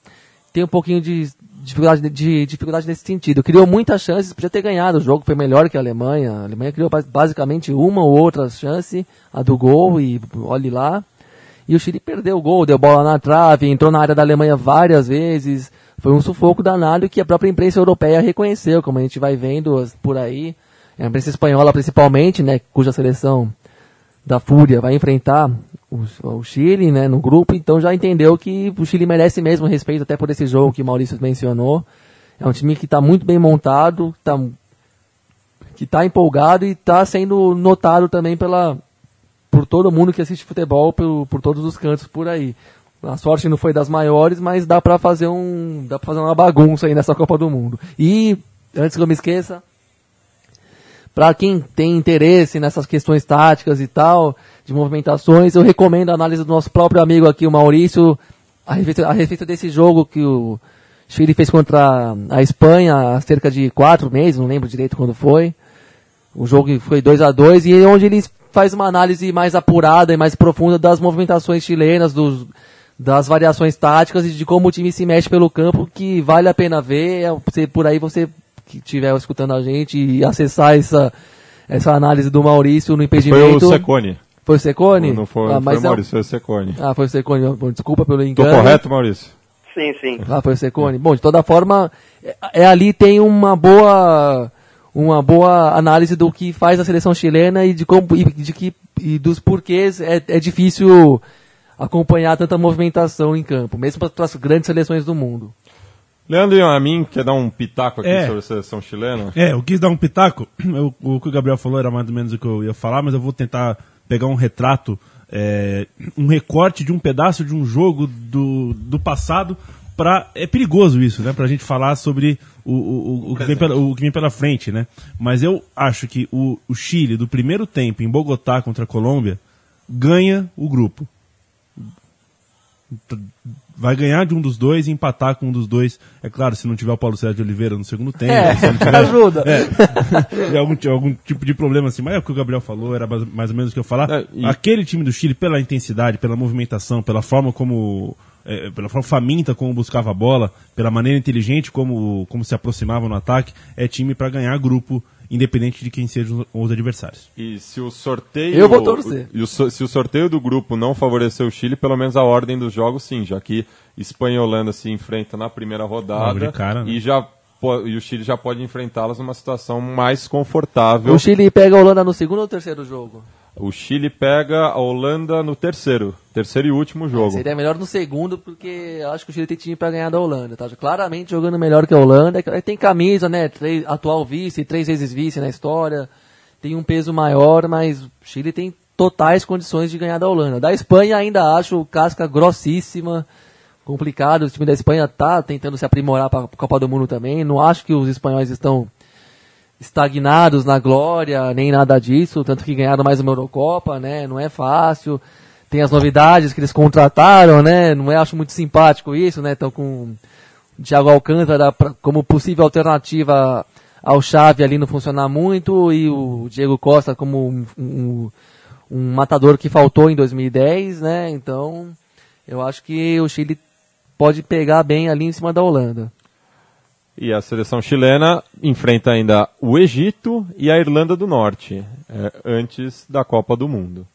C: tem um pouquinho de dificuldade, de dificuldade nesse sentido. Criou muitas chances, podia ter ganhado o jogo, foi melhor que a Alemanha. A Alemanha criou basicamente uma ou outra chance, a do gol, e olhe lá. E o Chile perdeu o gol, deu bola na trave, entrou na área da Alemanha várias vezes, foi um sufoco danado que a própria imprensa europeia reconheceu, como a gente vai vendo por aí. A imprensa espanhola, principalmente, né, cuja seleção da Fúria vai enfrentar o, o, Chile, né, no grupo, então já entendeu que o Chile merece mesmo respeito até por esse jogo que Maurício mencionou. É um time que está muito bem montado, tá, que está empolgado e está sendo notado também pela, por todo mundo que assiste futebol, por, por todos os cantos por aí. A sorte não foi das maiores, mas dá para fazer um, dá para fazer uma bagunça aí nessa Copa do Mundo. E antes que eu me esqueça, para quem tem interesse nessas questões táticas e tal, de movimentações, eu recomendo a análise do nosso próprio amigo aqui, o Maurício, a respeito, a respeito desse jogo que o Chile fez contra a Espanha há cerca de quatro meses, não lembro direito quando foi. O jogo foi 2 a 2 e onde ele faz uma análise mais apurada e mais profunda das movimentações chilenas, dos, das variações táticas e de como o time se mexe pelo campo, que vale a pena ver. É, você, por aí você que estiver escutando a gente e acessar essa, essa análise do Maurício no impedimento.
B: Foi o Secone.
C: Foi o Secone?
B: Não foi,
C: ah,
B: não foi
C: mas
B: o
C: é-
B: Maurício, foi o Secone.
C: Ah, foi o Secone. Bom, Desculpa pelo engano.
B: correto, Maurício?
E: Sim, sim.
C: Ah, foi o Secone. Bom, de toda forma, é, é ali tem uma boa uma boa análise do que faz a seleção chilena e de como e de que e dos porquês é, é difícil acompanhar tanta movimentação em campo, mesmo para as grandes seleções do mundo.
B: Leandro e a mim quer dar um pitaco aqui
D: É.
B: sobre a seleção chilena?
D: É, eu quis dar um pitaco. Eu- o que o Gabriel falou era mais ou menos o que eu ia falar, mas eu vou tentar pegar um retrato, é, um recorte de um pedaço de um jogo do, do passado. Pra, é perigoso isso, né? Pra gente falar sobre o, o, o, o que, vem pela, o que vem pela frente, né? Mas eu acho que o, o Chile, do primeiro tempo em Bogotá contra a Colômbia, ganha o grupo. Vai ganhar de um dos dois e empatar com um dos dois. É claro, se não tiver o Paulo César de Oliveira no segundo tempo.
C: É,
D: se não tiver,
C: ajuda. (laughs)
D: e algum, ti- algum tipo de problema assim, mas é o que o Gabriel falou, era mais, ou menos o que eu falar.
B: É, e-
D: Aquele time do Chile, pela intensidade, pela movimentação, pela forma como. é, pela forma faminta como buscava a bola, pela maneira inteligente como, como se aproximava no ataque, é time para ganhar grupo, independente de quem sejam os, os adversários.
B: E se o sorteio.
C: Eu vou torcer.
B: E o se o sorteio do grupo não favorecer o Chile, pelo menos a ordem dos jogos sim, já que Espanha e Holanda se enfrentam na primeira rodada
D: cara, né?
B: e, já, e o Chile já pode enfrentá-las numa situação mais confortável.
C: O Chile pega a Holanda no segundo ou terceiro jogo?
B: O Chile pega a Holanda no terceiro, terceiro e último jogo.
C: Seria melhor no segundo, porque eu acho que o Chile tem time para ganhar da Holanda. Tá claramente jogando melhor que a Holanda. É Tem camisa, né? Três- atual vice, três vezes vice na história. Tem um peso maior, mas o Chile tem totais condições de ganhar da Holanda. Da Espanha ainda acho casca grossíssima. Complicado. O time da Espanha tá tentando se aprimorar para a Copa do Mundo também. Não acho que os espanhóis estão estagnados na glória, nem nada disso, tanto que ganharam mais uma Eurocopa, né? Não é fácil. Tem as novidades que eles contrataram, né? Não é, acho muito simpático isso, né? Estão com o Thiago Alcântara pra- como possível alternativa ao Xavi ali não funcionar muito e o Diego Costa como um, um, um matador que faltou em 2010, né? Então, eu acho que o Chile pode pegar bem ali em cima da Holanda.
B: E a seleção chilena enfrenta ainda o Egito e a Irlanda do Norte, é, antes da Copa do Mundo.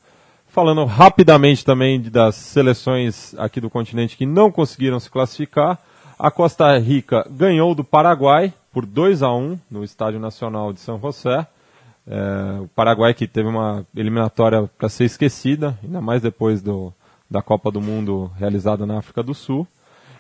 B: Falando rapidamente também das seleções aqui do continente que não conseguiram se classificar, a Costa Rica ganhou do Paraguai por 2 a 1 no Estádio Nacional de São José. É, o Paraguai que teve uma eliminatória para ser esquecida, ainda mais depois do, da Copa do Mundo realizada na África do Sul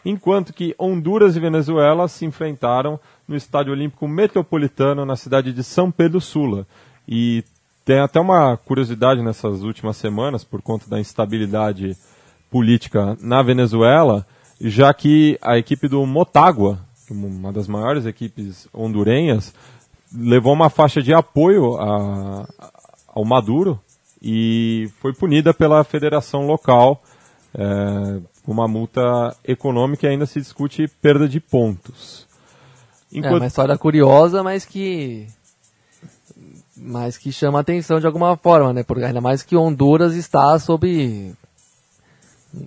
B: enquanto que Honduras e Venezuela se enfrentaram no Estádio Olímpico Metropolitano na cidade de São Pedro Sula. E tem até uma curiosidade nessas últimas semanas, por conta da instabilidade política na Venezuela, já que a equipe do Motagua, uma das maiores equipes hondurenhas, levou uma faixa de apoio a- ao Maduro e foi punida pela federação local é, uma multa econômica e ainda se discute perda de pontos.
C: É
B: Enquanto,
C: uma história curiosa, mas que mas que chama atenção de alguma forma, né? Porque ainda mais que Honduras está sob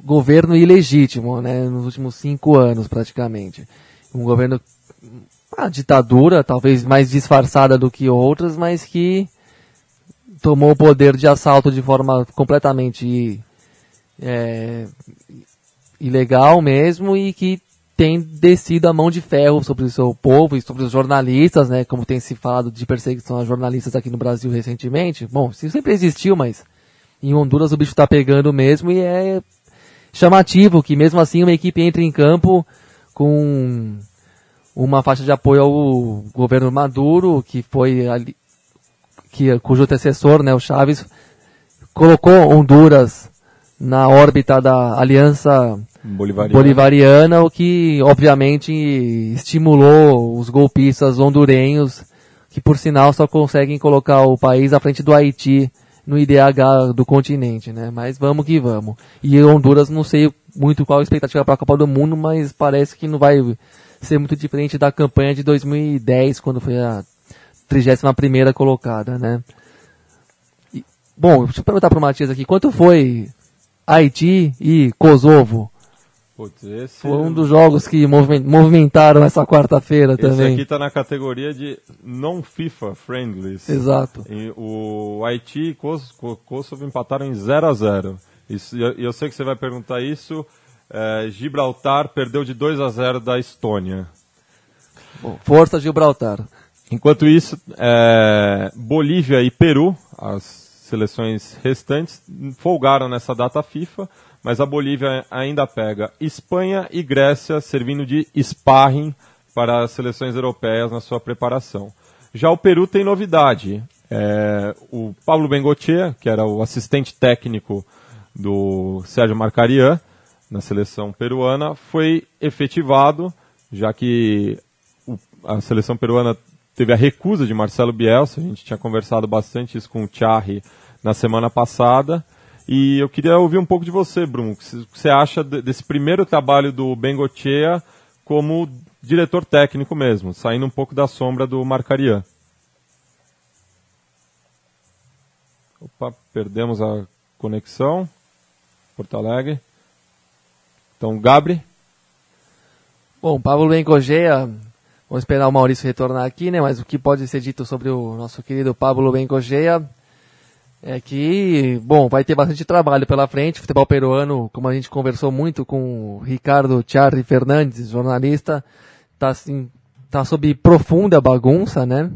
C: governo ilegítimo, né? Nos últimos cinco anos, praticamente. Um governo, uma ditadura, talvez mais disfarçada do que outras, mas que tomou o poder de assalto de forma completamente é, ilegal mesmo e que tem descido a mão de ferro sobre o seu povo e sobre os jornalistas, né? Como tem se falado de perseguição a jornalistas aqui no Brasil recentemente. Bom, isso sempre existiu, mas em Honduras o bicho tá pegando mesmo e é chamativo que mesmo assim uma equipe entre em campo com uma faixa de apoio ao governo Maduro, que foi ali, que, cujo antecessor, né, o Chaves, colocou Honduras na órbita da aliança
B: Bolivariano.
C: bolivariana, o que obviamente estimulou os golpistas hondurenhos que por sinal só conseguem colocar o país à frente do Haiti no IDH do continente, né? Mas vamos que vamos. E Honduras não sei muito qual a expectativa para a Copa do Mundo, mas parece que não vai ser muito diferente da campanha de 2010, quando foi a 31ª colocada, né? E, bom, deixa eu perguntar para o Matias aqui, quanto foi Haiti e Kosovo?
B: Putz, esse...
C: Foi um dos jogos que movimentaram essa quarta-feira também.
B: Esse aqui está na categoria de non-FIFA friendlies.
C: Exato.
B: E o Haiti e Kosovo empataram em 0 a 0 E eu sei que você vai perguntar isso. É, Gibraltar perdeu de 2 a 0 da Estônia.
C: Bom, força Gibraltar.
B: Enquanto isso, é, Bolívia e Peru, as seleções restantes, folgaram nessa data FIFA mas a Bolívia ainda pega Espanha e Grécia servindo de sparring para as seleções europeias na sua preparação. Já o Peru tem novidade. É, o Pablo Bengochea, que era o assistente técnico do Sérgio Marcarian na seleção peruana, foi efetivado, já que o, a seleção peruana teve a recusa de Marcelo Bielsa. A gente tinha conversado bastante isso com o Charri na semana passada. E eu queria ouvir um pouco de você, Bruno. O que você acha desse primeiro trabalho do Bengochea como diretor técnico mesmo, saindo um pouco da sombra do Marcarian? Opa, perdemos a conexão. Porto Alegre. Então, Gabri.
C: Bom, Pablo Bengochea, vamos esperar o Maurício retornar aqui, né? Mas o que pode ser dito sobre o nosso querido Pablo Bengochea é que, bom, vai ter bastante trabalho pela frente. O futebol peruano, como a gente conversou muito com o Ricardo Charri Fernandes, jornalista, está assim, tá sob profunda bagunça, né?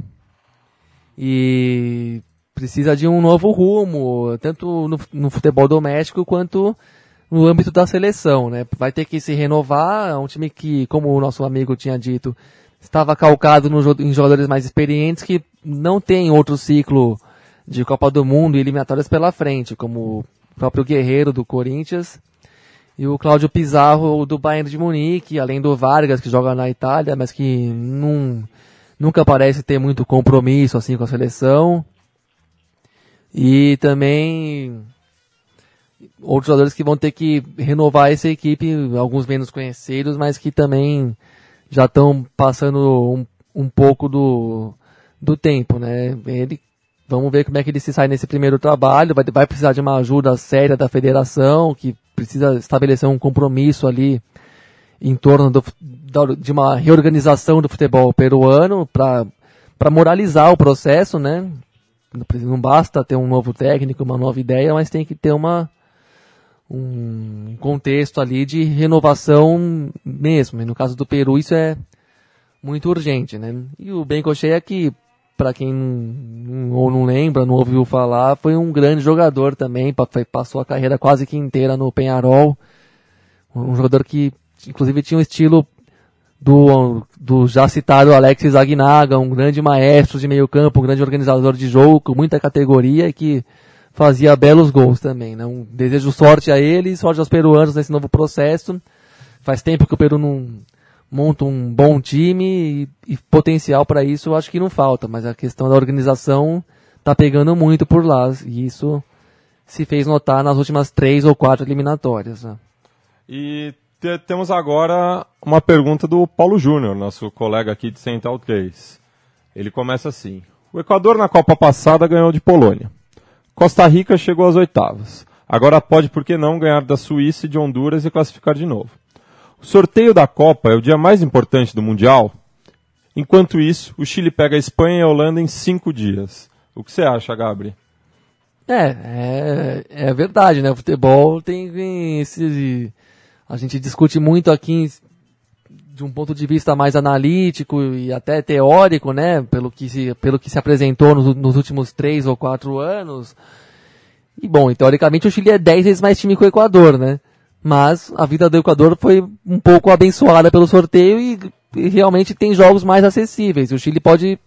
C: E precisa de um novo rumo, tanto no, no futebol doméstico quanto no âmbito da seleção, né? Vai ter que se renovar, é um time que, como o nosso amigo tinha dito, estava calcado no, em jogadores mais experientes que não tem outro ciclo de Copa do Mundo e eliminatórias pela frente, como o próprio Guerreiro do Corinthians e o Cláudio Pizarro do Bayern de Munique, além do Vargas que joga na Itália, mas que não, nunca parece ter muito compromisso assim com a seleção. E também outros jogadores que vão ter que renovar essa equipe, alguns menos conhecidos, mas que também já estão passando um, um pouco do, do tempo, né? Ele Vamos ver como é que ele se sai nesse primeiro trabalho. Vai, vai precisar de uma ajuda séria da federação, que precisa estabelecer um compromisso ali em torno do, de uma reorganização do futebol peruano para moralizar o processo, né? Não basta ter um novo técnico, uma nova ideia, mas tem que ter uma, um contexto ali de renovação mesmo. E no caso do Peru isso é muito urgente, né? E o Bencochea que para quem não, ou não lembra, não ouviu falar, foi um grande jogador também, passou a carreira quase que inteira no Penharol. Um jogador que, inclusive, tinha um estilo do, do já citado Alexis Agnaga, um grande maestro de meio campo, um grande organizador de jogo, com muita categoria e que fazia belos gols também. Né? Um desejo sorte a ele e sorte aos peruanos nesse novo processo. Faz tempo que o Peru não, monta um bom time e, e potencial para isso eu acho que não falta, mas a questão da organização tá pegando muito por lá e isso se fez notar nas últimas três ou quatro eliminatórias. Né?
B: E te, temos agora uma pergunta do Paulo Júnior, nosso colega aqui de Central 3. Ele começa assim: O Equador na Copa passada ganhou de Polônia. Costa Rica chegou às oitavas. Agora pode, por que não, ganhar da Suíça e de Honduras e classificar de novo. O sorteio da Copa é o dia mais importante do Mundial. Enquanto isso, o Chile pega a Espanha e a Holanda em cinco dias. O que você acha, Gabri?
C: É, é, é verdade, né? O futebol tem esse. A gente discute muito aqui de um ponto de vista mais analítico e até teórico, né? Pelo que se, pelo que se apresentou nos, nos últimos três ou quatro anos. E bom, teoricamente o Chile é dez vezes mais time que o Equador, né? Mas a vida do Equador foi um pouco abençoada pelo sorteio e, e realmente tem jogos mais acessíveis. O Chile pode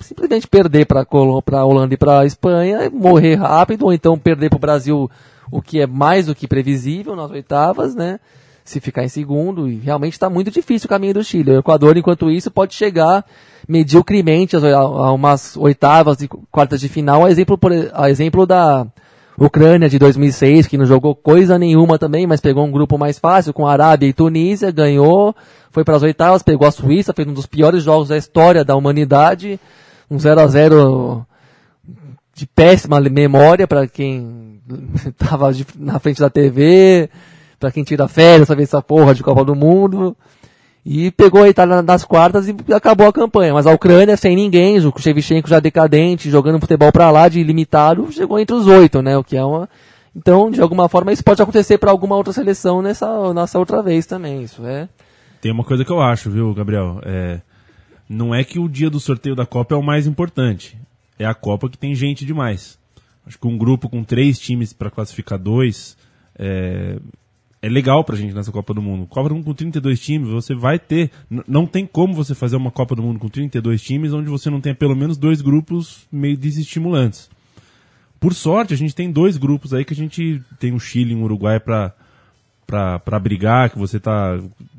C: simplesmente perder para a Holanda e para a Espanha, morrer rápido, ou então perder para o Brasil, o que é mais do que previsível nas oitavas, né? Se ficar em segundo, e realmente está muito difícil o caminho do Chile. O Equador, enquanto isso, pode chegar mediocremente a, a umas oitavas e quartas de final, a exemplo, por, a exemplo da Ucrânia de 2006, que não jogou coisa nenhuma também, mas pegou um grupo mais fácil com Arábia e Tunísia, ganhou, foi para as oitavas, pegou a Suíça, fez um dos piores jogos da história da humanidade, um 0 a 0 de péssima memória para quem (laughs) estava na frente da TV, para quem tira férias, saber essa porra de Copa do Mundo. E pegou a Itália nas quartas e acabou a campanha. Mas a Ucrânia, sem ninguém, o Shevchenko já decadente, jogando futebol para lá de limitado, chegou entre os oito, né? O que é uma. Então, de alguma forma, isso pode acontecer para alguma outra seleção nessa, nessa outra vez também. Isso é.
D: Tem uma coisa que eu acho, viu, Gabriel? É, não é que o dia do sorteio da Copa é o mais importante. É a Copa que tem gente demais. Acho que um grupo com três times para classificar dois é, é legal pra gente nessa Copa do Mundo. Copa do Mundo com 32 times, você vai ter. Não tem como você fazer uma Copa do Mundo com 32 times onde você não tenha pelo menos dois grupos meio desestimulantes. Por sorte, a gente tem dois grupos aí que a gente tem o Chile e o Uruguai pra, pra, pra brigar, que você tá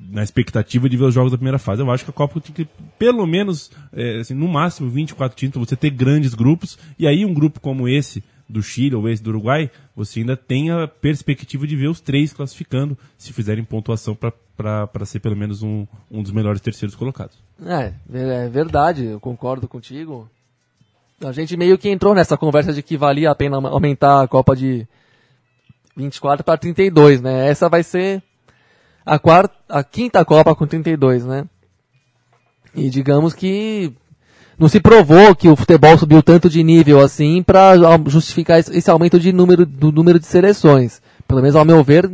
D: na expectativa de ver os jogos da primeira fase. Eu acho que a Copa tem que, pelo menos, é, assim, no máximo 24 times, pra você ter grandes grupos. E aí um grupo como esse, do Chile ou esse do Uruguai, você ainda tem a perspectiva de ver os três classificando, se fizerem pontuação para ser pelo menos um, um dos melhores terceiros colocados.
C: É, é verdade, eu concordo contigo. A gente meio que entrou nessa conversa de que valia a pena aumentar a Copa de 24 para 32, né? Essa vai ser a quarta, a quinta Copa com 32, né? E digamos que não se provou que o futebol subiu tanto de nível assim para justificar esse aumento de número, do número de seleções. Pelo menos ao meu ver,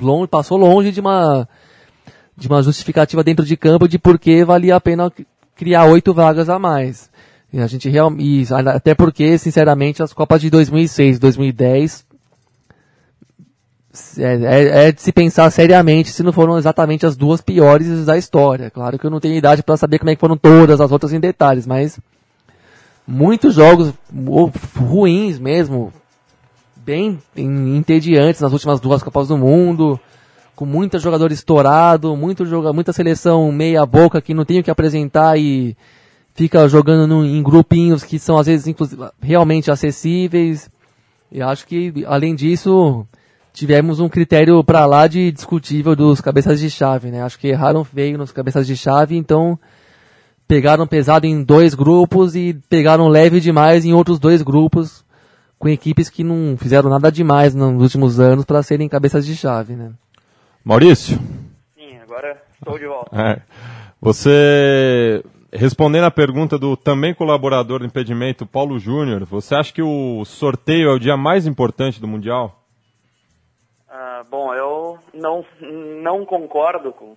C: longe, passou longe de uma, de uma justificativa dentro de campo de por que valia a pena criar oito vagas a mais. E a gente realmente, até porque, sinceramente, as Copas de 2006 2010 é, é, é, de se pensar seriamente se não foram exatamente as duas piores da história. Claro que eu não tenho idade para saber como é que foram todas as outras em detalhes, mas muitos jogos ruins mesmo, bem entediantes nas últimas duas Copas do Mundo, com muitos jogadores estourado, muito joga, muita seleção meia boca que não tem o que apresentar e fica jogando no, em grupinhos que são às vezes realmente acessíveis. E acho que além disso tivemos um critério para lá de discutível dos cabeças de chave, né? Acho que erraram feio nos cabeças de chave, então pegaram pesado em dois grupos e pegaram leve demais em outros dois grupos com equipes que não fizeram nada demais nos últimos anos para serem cabeças de chave, né?
B: Maurício?
E: Sim, agora estou de volta.
B: É. Você respondendo a pergunta do também colaborador do impedimento, Paulo Júnior, você acha que o sorteio é o dia mais importante do Mundial?
E: Ah, bom, eu não, não concordo com,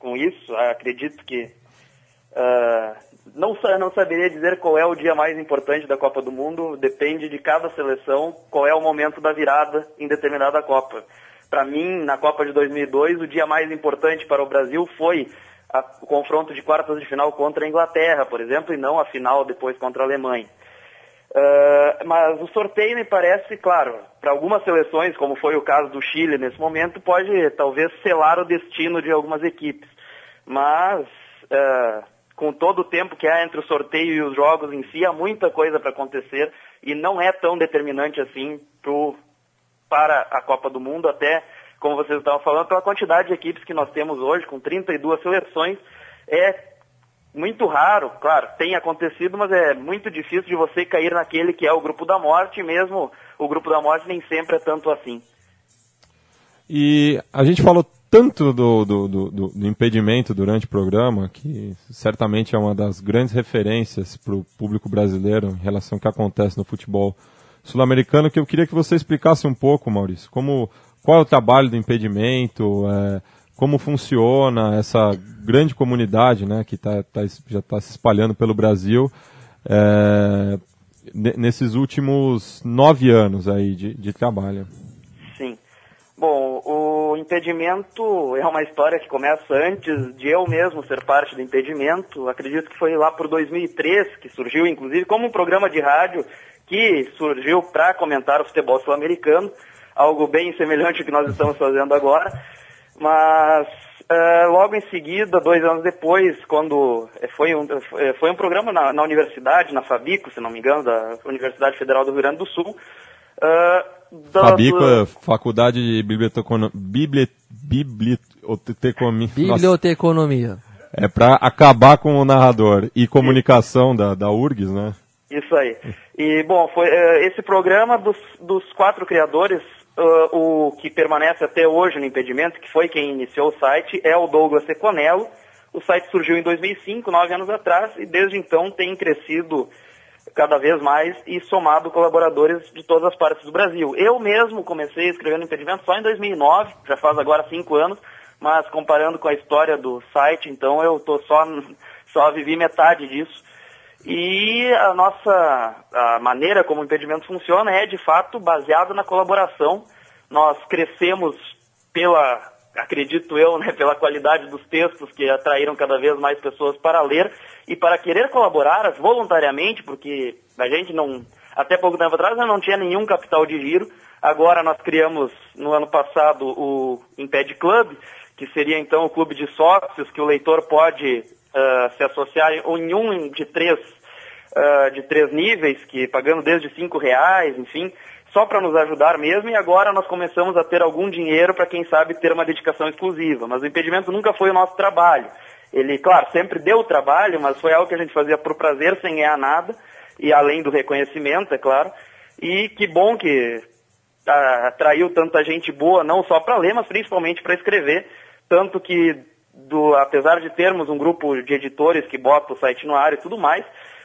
E: com isso. Acredito que uh, não, não saberia dizer qual é o dia mais importante da Copa do Mundo. Depende de cada seleção qual é o momento da virada em determinada Copa. Para mim, na Copa de 2002, o dia mais importante para o Brasil foi a, o confronto de quartas de final contra a Inglaterra, por exemplo, e não a final depois contra a Alemanha. Uh, mas o sorteio me parece, claro, para algumas seleções, como foi o caso do Chile nesse momento, pode talvez selar o destino de algumas equipes. Mas, uh, com todo o tempo que há entre o sorteio e os jogos em si, há muita coisa para acontecer e não é tão determinante assim pro, para a Copa do Mundo, até como vocês estavam falando, pela quantidade de equipes que nós temos hoje, com 32 seleções, é muito raro, claro, tem acontecido, mas é muito difícil de você cair naquele que é o grupo da morte, mesmo o grupo da morte nem sempre é tanto assim.
B: E a gente falou tanto do, do, do, do impedimento durante o programa, que certamente é uma das grandes referências para o público brasileiro em relação ao que acontece no futebol sul-americano, que eu queria que você explicasse um pouco, Maurício, como, qual é o trabalho do impedimento, é, como funciona essa grande comunidade né, que tá, tá já está se espalhando pelo Brasil é, nesses últimos nove anos aí de, de trabalho.
E: Sim. Bom, o impedimento é uma história que começa antes de eu mesmo ser parte do impedimento. Acredito que foi lá por 2003 que surgiu, inclusive, como um programa de rádio que surgiu para comentar o futebol sul-americano, algo bem semelhante ao que nós estamos fazendo agora. Mas Uh, logo em seguida, dois anos depois, quando eh, foi um, eh, foi um programa na, na, universidade, na Fabico, se não me engano, da Universidade Federal do Rio Grande do Sul.
B: Uh, Fabico é Faculdade de Biblioteconomia. Biblioteconomia.
C: Biblioteconomia.
B: É para acabar com o narrador. E comunicação da, da URGS, né?
E: Isso aí. E, bom, foi uh, esse programa dos, dos quatro criadores, uh, o que permanece até hoje no impedimento, que foi quem iniciou o site, é o Douglas Seconello. O site surgiu em 2005, nove anos atrás, e desde então tem crescido cada vez mais e somado colaboradores de todas as partes do Brasil. Eu mesmo comecei escrevendo impedimento só em 2009, já faz agora cinco anos, mas comparando com a história do site, então eu tô só, (laughs) só vivi metade disso. E a nossa a maneira como o impedimento funciona é, de fato, baseado na colaboração. Nós crescemos pela, acredito eu, né, pela qualidade dos textos que atraíram cada vez mais pessoas para ler e para querer colaborar voluntariamente, porque a gente não, até pouco tempo atrás, não tinha nenhum capital de giro. Agora nós criamos, no ano passado, o Imped Club, que seria então o clube de sócios que o leitor pode uh, se associar em um de três, uh, de três níveis, que pagando desde cinco reais, enfim, só para nos ajudar mesmo, e agora nós começamos a ter algum dinheiro para, quem sabe, ter uma dedicação exclusiva. Mas o impedimento nunca foi o nosso trabalho. Ele, claro, sempre deu trabalho, mas foi algo que a gente fazia por prazer, sem ganhar nada, e além do reconhecimento, é claro. E que bom que ah, atraiu tanta gente boa, não só para ler, mas principalmente para escrever. Tanto que do, apesar de termos um grupo de editores que bota o site no ar e tudo mais,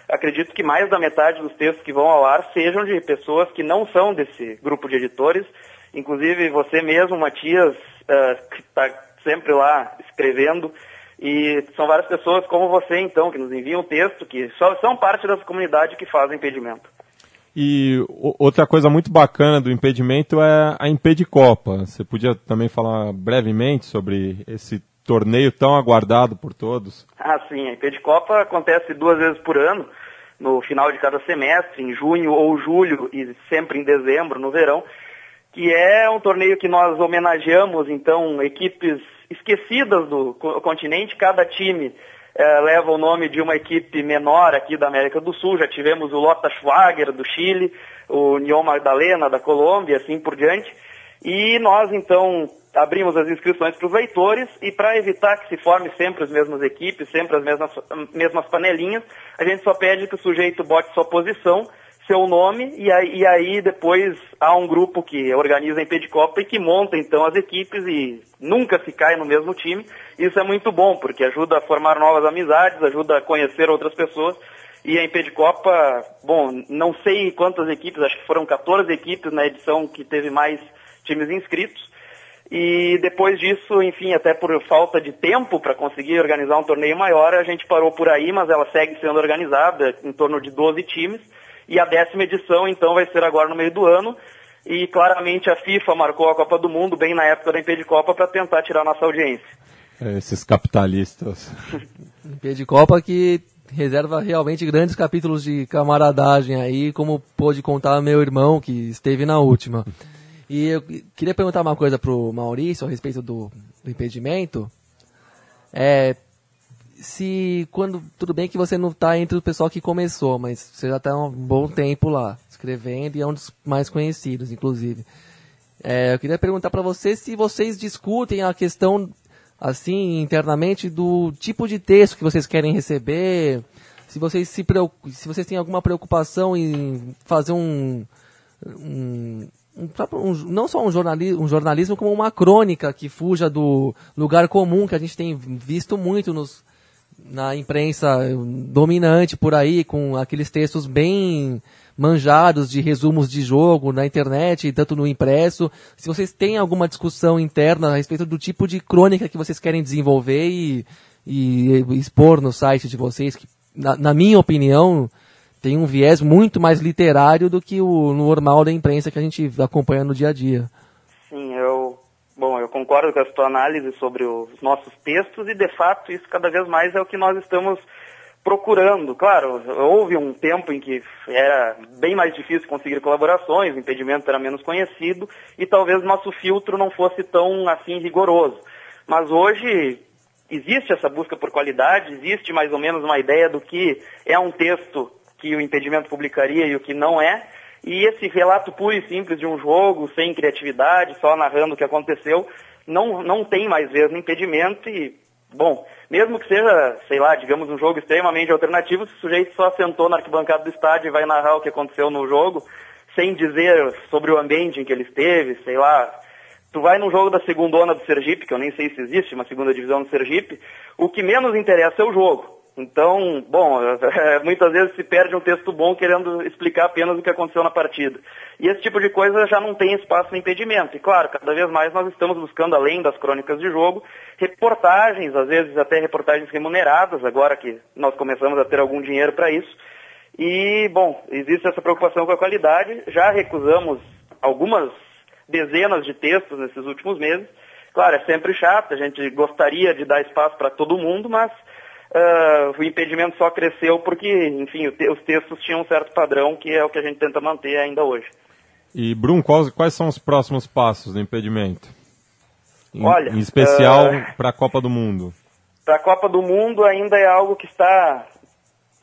E: acredito que mais da metade dos textos que vão ao ar sejam de pessoas que não são desse grupo de editores. Inclusive você mesmo, Matias, uh, que está sempre lá escrevendo. E são várias pessoas como você, então, que nos enviam texto, que só são parte dessa comunidade que faz o impedimento.
B: E outra coisa muito bacana do impedimento é a Impedicopa. Você podia também falar brevemente sobre esse torneio tão aguardado por todos?
E: Ah, sim. A Impedicopa acontece duas vezes por ano, no final de cada semestre, em junho ou julho e sempre em dezembro, no verão, que é um torneio que nós homenageamos, então, equipes esquecidas do continente. Cada time é, leva o nome de uma equipe menor aqui da América do Sul. Já tivemos o Lota Schwager do Chile, o União Magdalena da Colômbia, assim por diante. E nós, então, abrimos as inscrições para os leitores e para evitar que se forme sempre as mesmas equipes, sempre as mesmas, mesmas panelinhas, a gente só pede que o sujeito bote sua posição, seu nome e aí, e aí depois há um grupo que organiza a Impedicopa e que monta então as equipes e nunca se cai no mesmo time. Isso é muito bom porque ajuda a formar novas amizades, ajuda a conhecer outras pessoas. E a Impedicopa, bom, não sei quantas equipes, acho que foram 14 equipes na edição que teve mais times inscritos. E depois disso, enfim, até por falta de tempo para conseguir organizar um torneio maior, a gente parou por aí, mas ela segue sendo organizada em torno de 12 times. E a décima edição, então, vai ser agora no meio do ano. E claramente a FIFA marcou a Copa do Mundo bem na época da Impedicopa para tentar tirar nossa audiência.
B: É, esses capitalistas. (laughs)
C: Impedicopa que reserva realmente grandes capítulos de camaradagem aí, como pôde contar meu irmão que esteve na última. E eu queria perguntar uma coisa pro Maurício a respeito do, do impedimento. É, se quando tudo bem que você não está entre o pessoal que começou, mas você já está há um bom tempo lá escrevendo e é um dos mais conhecidos, inclusive. É, eu queria perguntar para vocês se vocês discutem a questão assim internamente do tipo de texto que vocês querem receber, se vocês se se vocês têm alguma preocupação em fazer um, um um, um, não só um jornalismo, um jornalismo, como uma crônica que fuja do lugar comum que a gente tem visto muito nos, na imprensa dominante por aí, com aqueles textos bem manjados de resumos de jogo na internet, tanto no impresso. Se vocês têm alguma discussão interna a respeito do tipo de crônica que vocês querem desenvolver e, e expor no site de vocês, que, na, na minha opinião, tem um viés muito mais literário do que o normal da imprensa que a gente acompanha no dia a dia.
E: Sim, eu, bom, eu concordo com a sua análise sobre os nossos textos e, de fato, isso cada vez mais é o que nós estamos procurando. Claro, houve um tempo em que era bem mais difícil conseguir colaborações, o impedimento era menos conhecido e talvez nosso filtro não fosse tão assim rigoroso. Mas hoje existe essa busca por qualidade, existe mais ou menos uma ideia do que é um texto que o impedimento publicaria e o que não é. E esse relato puro e simples de um jogo, sem criatividade, só narrando o que aconteceu, não, não tem mais vez no impedimento e, bom, mesmo que seja, sei lá, digamos, um jogo extremamente alternativo, se o sujeito só sentou na arquibancada do estádio e vai narrar o que aconteceu no jogo, sem dizer sobre o ambiente em que ele esteve, sei lá, tu vai num jogo da segunda do Sergipe, que eu nem sei se existe uma segunda divisão do Sergipe, o que menos interessa é o jogo. Então, bom, (laughs) muitas vezes se perde um texto bom querendo explicar apenas o que aconteceu na partida. E esse tipo de coisa já não tem espaço no impedimento. E claro, cada vez mais nós estamos buscando, além das crônicas de jogo, reportagens, às vezes até reportagens remuneradas, agora que nós começamos a ter algum dinheiro para isso. E, bom, existe essa preocupação com a qualidade. Já recusamos algumas dezenas de textos nesses últimos meses. Claro, é sempre chato, a gente gostaria de dar espaço para todo mundo, mas uh, o impedimento só cresceu porque, enfim, os textos tinham um certo padrão que é o que a gente tenta manter ainda hoje.
B: E, Brum, quais, quais são os próximos passos do impedimento?
E: Em, Olha,
B: em especial uh, para a Copa do Mundo.
E: Para a Copa do Mundo ainda é algo que está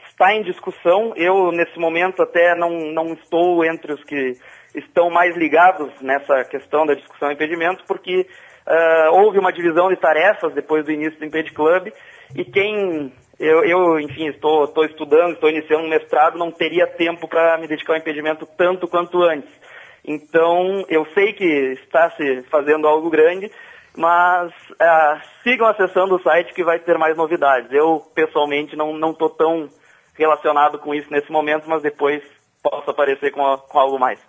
E: está em discussão. Eu nesse momento até não não estou entre os que estão mais ligados nessa questão da discussão impedimento, porque uh, houve uma divisão de tarefas depois do início do Impede Club e quem eu, eu enfim, estou, estou estudando, estou iniciando um mestrado, não teria tempo para me dedicar ao impedimento tanto quanto antes. Então, eu sei que está se fazendo algo grande, mas uh, sigam acessando o site que vai ter mais novidades. Eu, pessoalmente, não estou tão relacionado com isso nesse momento, mas depois posso aparecer com, com algo mais.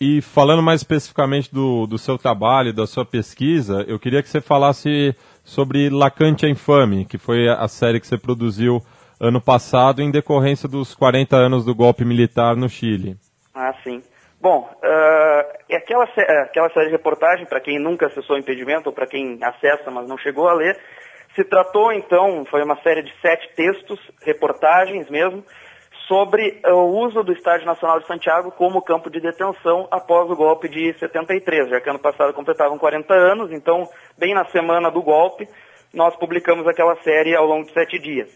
B: E falando mais especificamente do, do seu trabalho, da sua pesquisa, eu queria que você falasse sobre Lacante Infame, que foi a série que você produziu ano passado em decorrência dos 40 anos do golpe militar no Chile.
E: Ah, sim. Bom, uh, aquela, aquela série de reportagem, para quem nunca acessou o impedimento, ou para quem acessa, mas não chegou a ler, se tratou então, foi uma série de sete textos, reportagens mesmo, sobre o uso do Estádio Nacional de Santiago como campo de detenção após o golpe de 73, já que ano passado completavam 40 anos, então, bem na semana do golpe, nós publicamos aquela série ao longo de sete dias.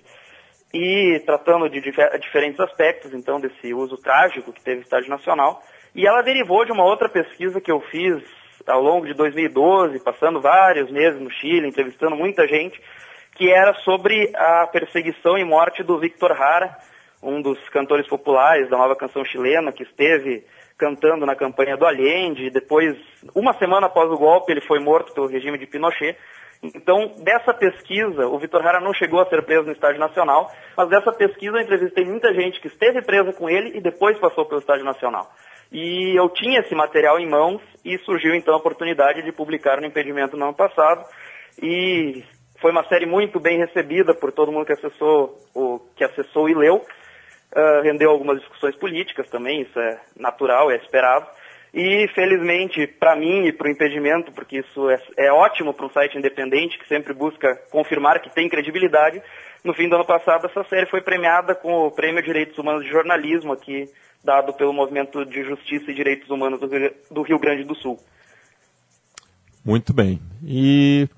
E: E tratando de diferentes aspectos, então, desse uso trágico que teve o Estádio Nacional, e ela derivou de uma outra pesquisa que eu fiz ao longo de 2012, passando vários meses no Chile, entrevistando muita gente, que era sobre a perseguição e morte do Victor Hara, um dos cantores populares da nova canção chilena, que esteve cantando na campanha do Allende, depois, uma semana após o golpe, ele foi morto pelo regime de Pinochet. Então, dessa pesquisa, o Vitor Hara não chegou a ser preso no Estádio Nacional, mas dessa pesquisa eu entrevistei muita gente que esteve presa com ele e depois passou pelo Estádio Nacional. E eu tinha esse material em mãos e surgiu então a oportunidade de publicar no impedimento no ano passado. E foi uma série muito bem recebida por todo mundo que acessou, o, que acessou e leu. Uh, rendeu algumas discussões políticas também, isso é natural, é esperado. E felizmente para mim e para o impedimento, porque isso é, é ótimo para um site independente que sempre busca confirmar que tem credibilidade, no fim do ano passado essa série foi premiada com o Prêmio Direitos Humanos de Jornalismo aqui, dado pelo Movimento de Justiça e Direitos Humanos do Rio Grande do Sul.
B: Muito bem. E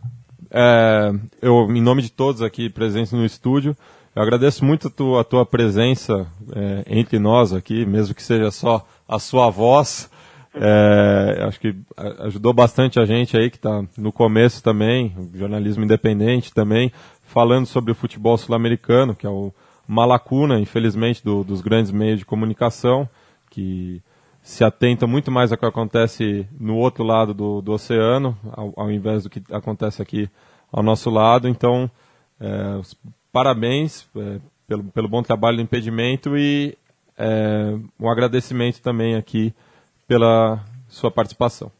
B: é, eu, em nome de todos aqui presentes no estúdio, eu agradeço muito a tua, a tua presença é, entre nós aqui, mesmo que seja só a sua voz. É, acho que ajudou bastante a gente aí que está no começo também, jornalismo independente também, falando sobre o futebol sul-americano, que é uma lacuna, infelizmente, do, dos grandes meios de comunicação, que se atenta muito mais ao que acontece no outro lado do, do oceano, ao, ao invés do que acontece aqui ao nosso lado. Então, é, parabéns é, pelo, pelo bom trabalho do impedimento e é, um agradecimento também aqui pela sua participação.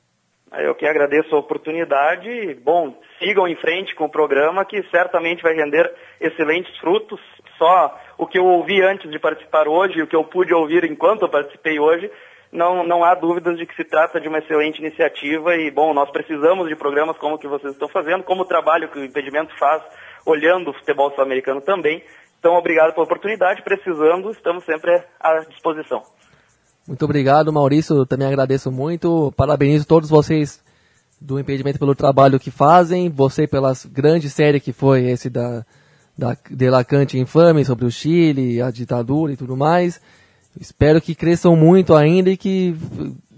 E: Eu que agradeço a oportunidade. Bom, sigam em frente com o programa que certamente vai render excelentes frutos. Só o que eu ouvi antes de participar hoje e o que eu pude ouvir enquanto eu participei hoje, não, não há dúvidas de que se trata de uma excelente iniciativa e, bom, nós precisamos de programas como o que vocês estão fazendo, como o trabalho que o Impedimento faz olhando o futebol sul-americano também. Então, obrigado pela oportunidade. Precisando, estamos sempre à disposição.
C: Muito obrigado, Maurício. Também agradeço muito. Parabenizo todos vocês do impedimento pelo trabalho que fazem, você pela grande série que foi esse da, da Delacante Infame sobre o Chile, a ditadura e tudo mais. Espero que cresçam muito ainda e que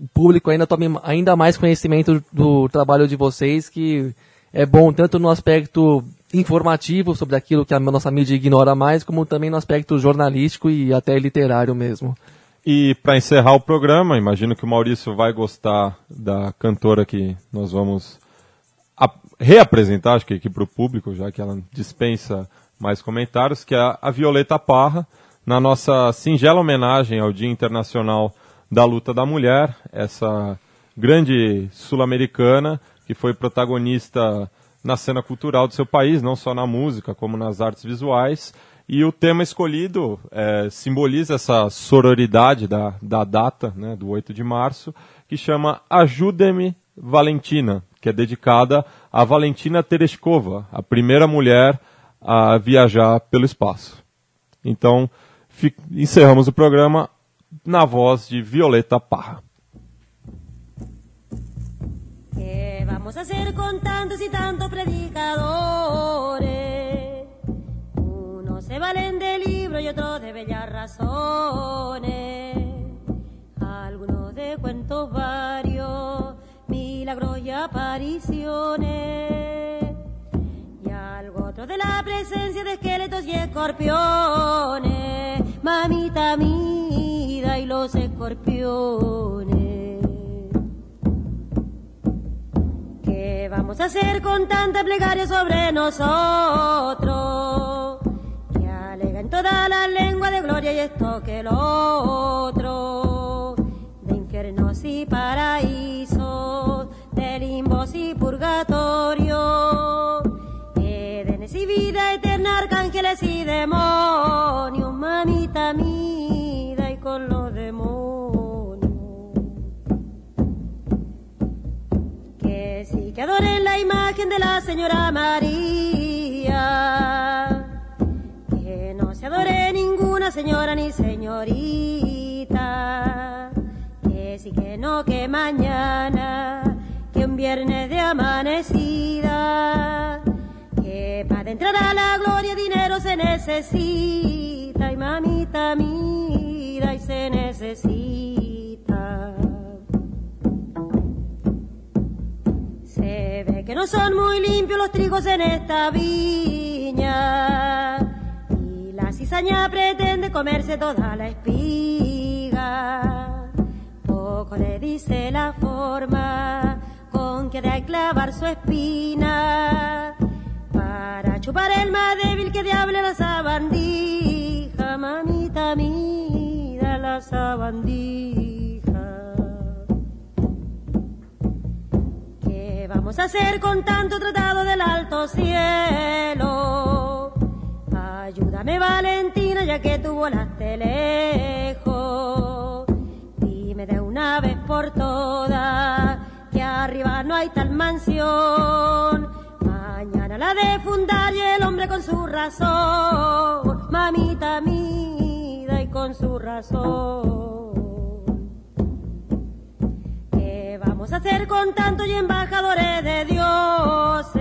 C: o público ainda tome ainda mais conhecimento do trabalho de vocês, que é bom tanto no aspecto informativo sobre aquilo que a nossa mídia ignora mais, como também no aspecto jornalístico e até literário mesmo.
B: E para encerrar o programa, imagino que o Maurício vai gostar da cantora que nós vamos reapresentar, acho que aqui para o público, já que ela dispensa mais comentários, que é a Violeta Parra, na nossa singela homenagem ao Dia Internacional da Luta da Mulher, essa grande sul-americana que foi protagonista na cena cultural do seu país, não só na música, como nas artes visuais. E o tema escolhido é, simboliza essa sororidade da, da data, né, do 8 de março, que chama Ajude-me Valentina, que é dedicada a Valentina Tereshkova, a primeira mulher a viajar pelo espaço. Então, encerramos o programa na voz de Violeta Parra.
F: ¿Qué vamos a hacer con tantos y tantos predicadores? Unos se valen de libro y otros de bellas razones. Algunos de cuentos varios, milagros y apariciones algo otro de la presencia de esqueletos y escorpiones, mamita mida y los escorpiones. ¿Qué vamos a hacer con tanta plegaria sobre nosotros? Que en toda la lengua de gloria y esto que el otro, de infiernos y paraísos, de limbos y purgatorios y vida eterna, arcángeles y demonios, mamita mida y con los demonios. Que que adoren la imagen de la Señora María, que no se adore ninguna señora ni señorita, que sí que no, que mañana, que un viernes de amanecida. Para entrar a la gloria dinero se necesita. Y mamita mira y se necesita. Se ve que no son muy limpios los trigos en esta viña y la cizaña pretende comerse toda la espiga. Poco le dice la forma con que de clavar su espina para chupar el más débil que diable la sabandija, mamita mira la sabandija. Vamos hacer con tanto tratado del alto cielo? Ayúdame Valentina ya que tú volaste lejos. Dime de una vez por todas que arriba no hay tal mansión Mañana la de fundar y el hombre con su razón, mamita mida y con su razón. Vamos a hacer con tantos y embajadores de dioses?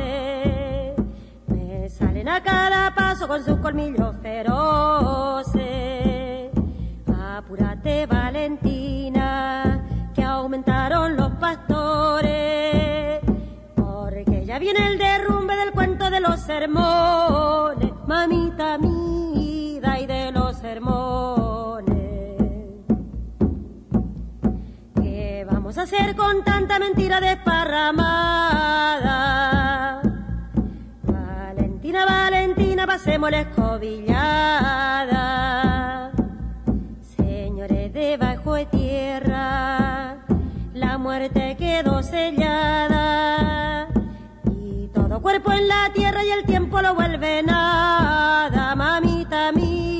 F: Me salen a cada paso con sus colmillos feroces. Apúrate Valentina, que aumentaron los pastores ya viene el derrumbe del cuento de los sermones, mamita mida hacer con tanta mentira desparramada? Valentina, Valentina, pasemos la escobillada. Señores debajo de tierra, la muerte quedó sellada cuerpo en la tierra y el tiempo lo vuelve nada, mamita mía.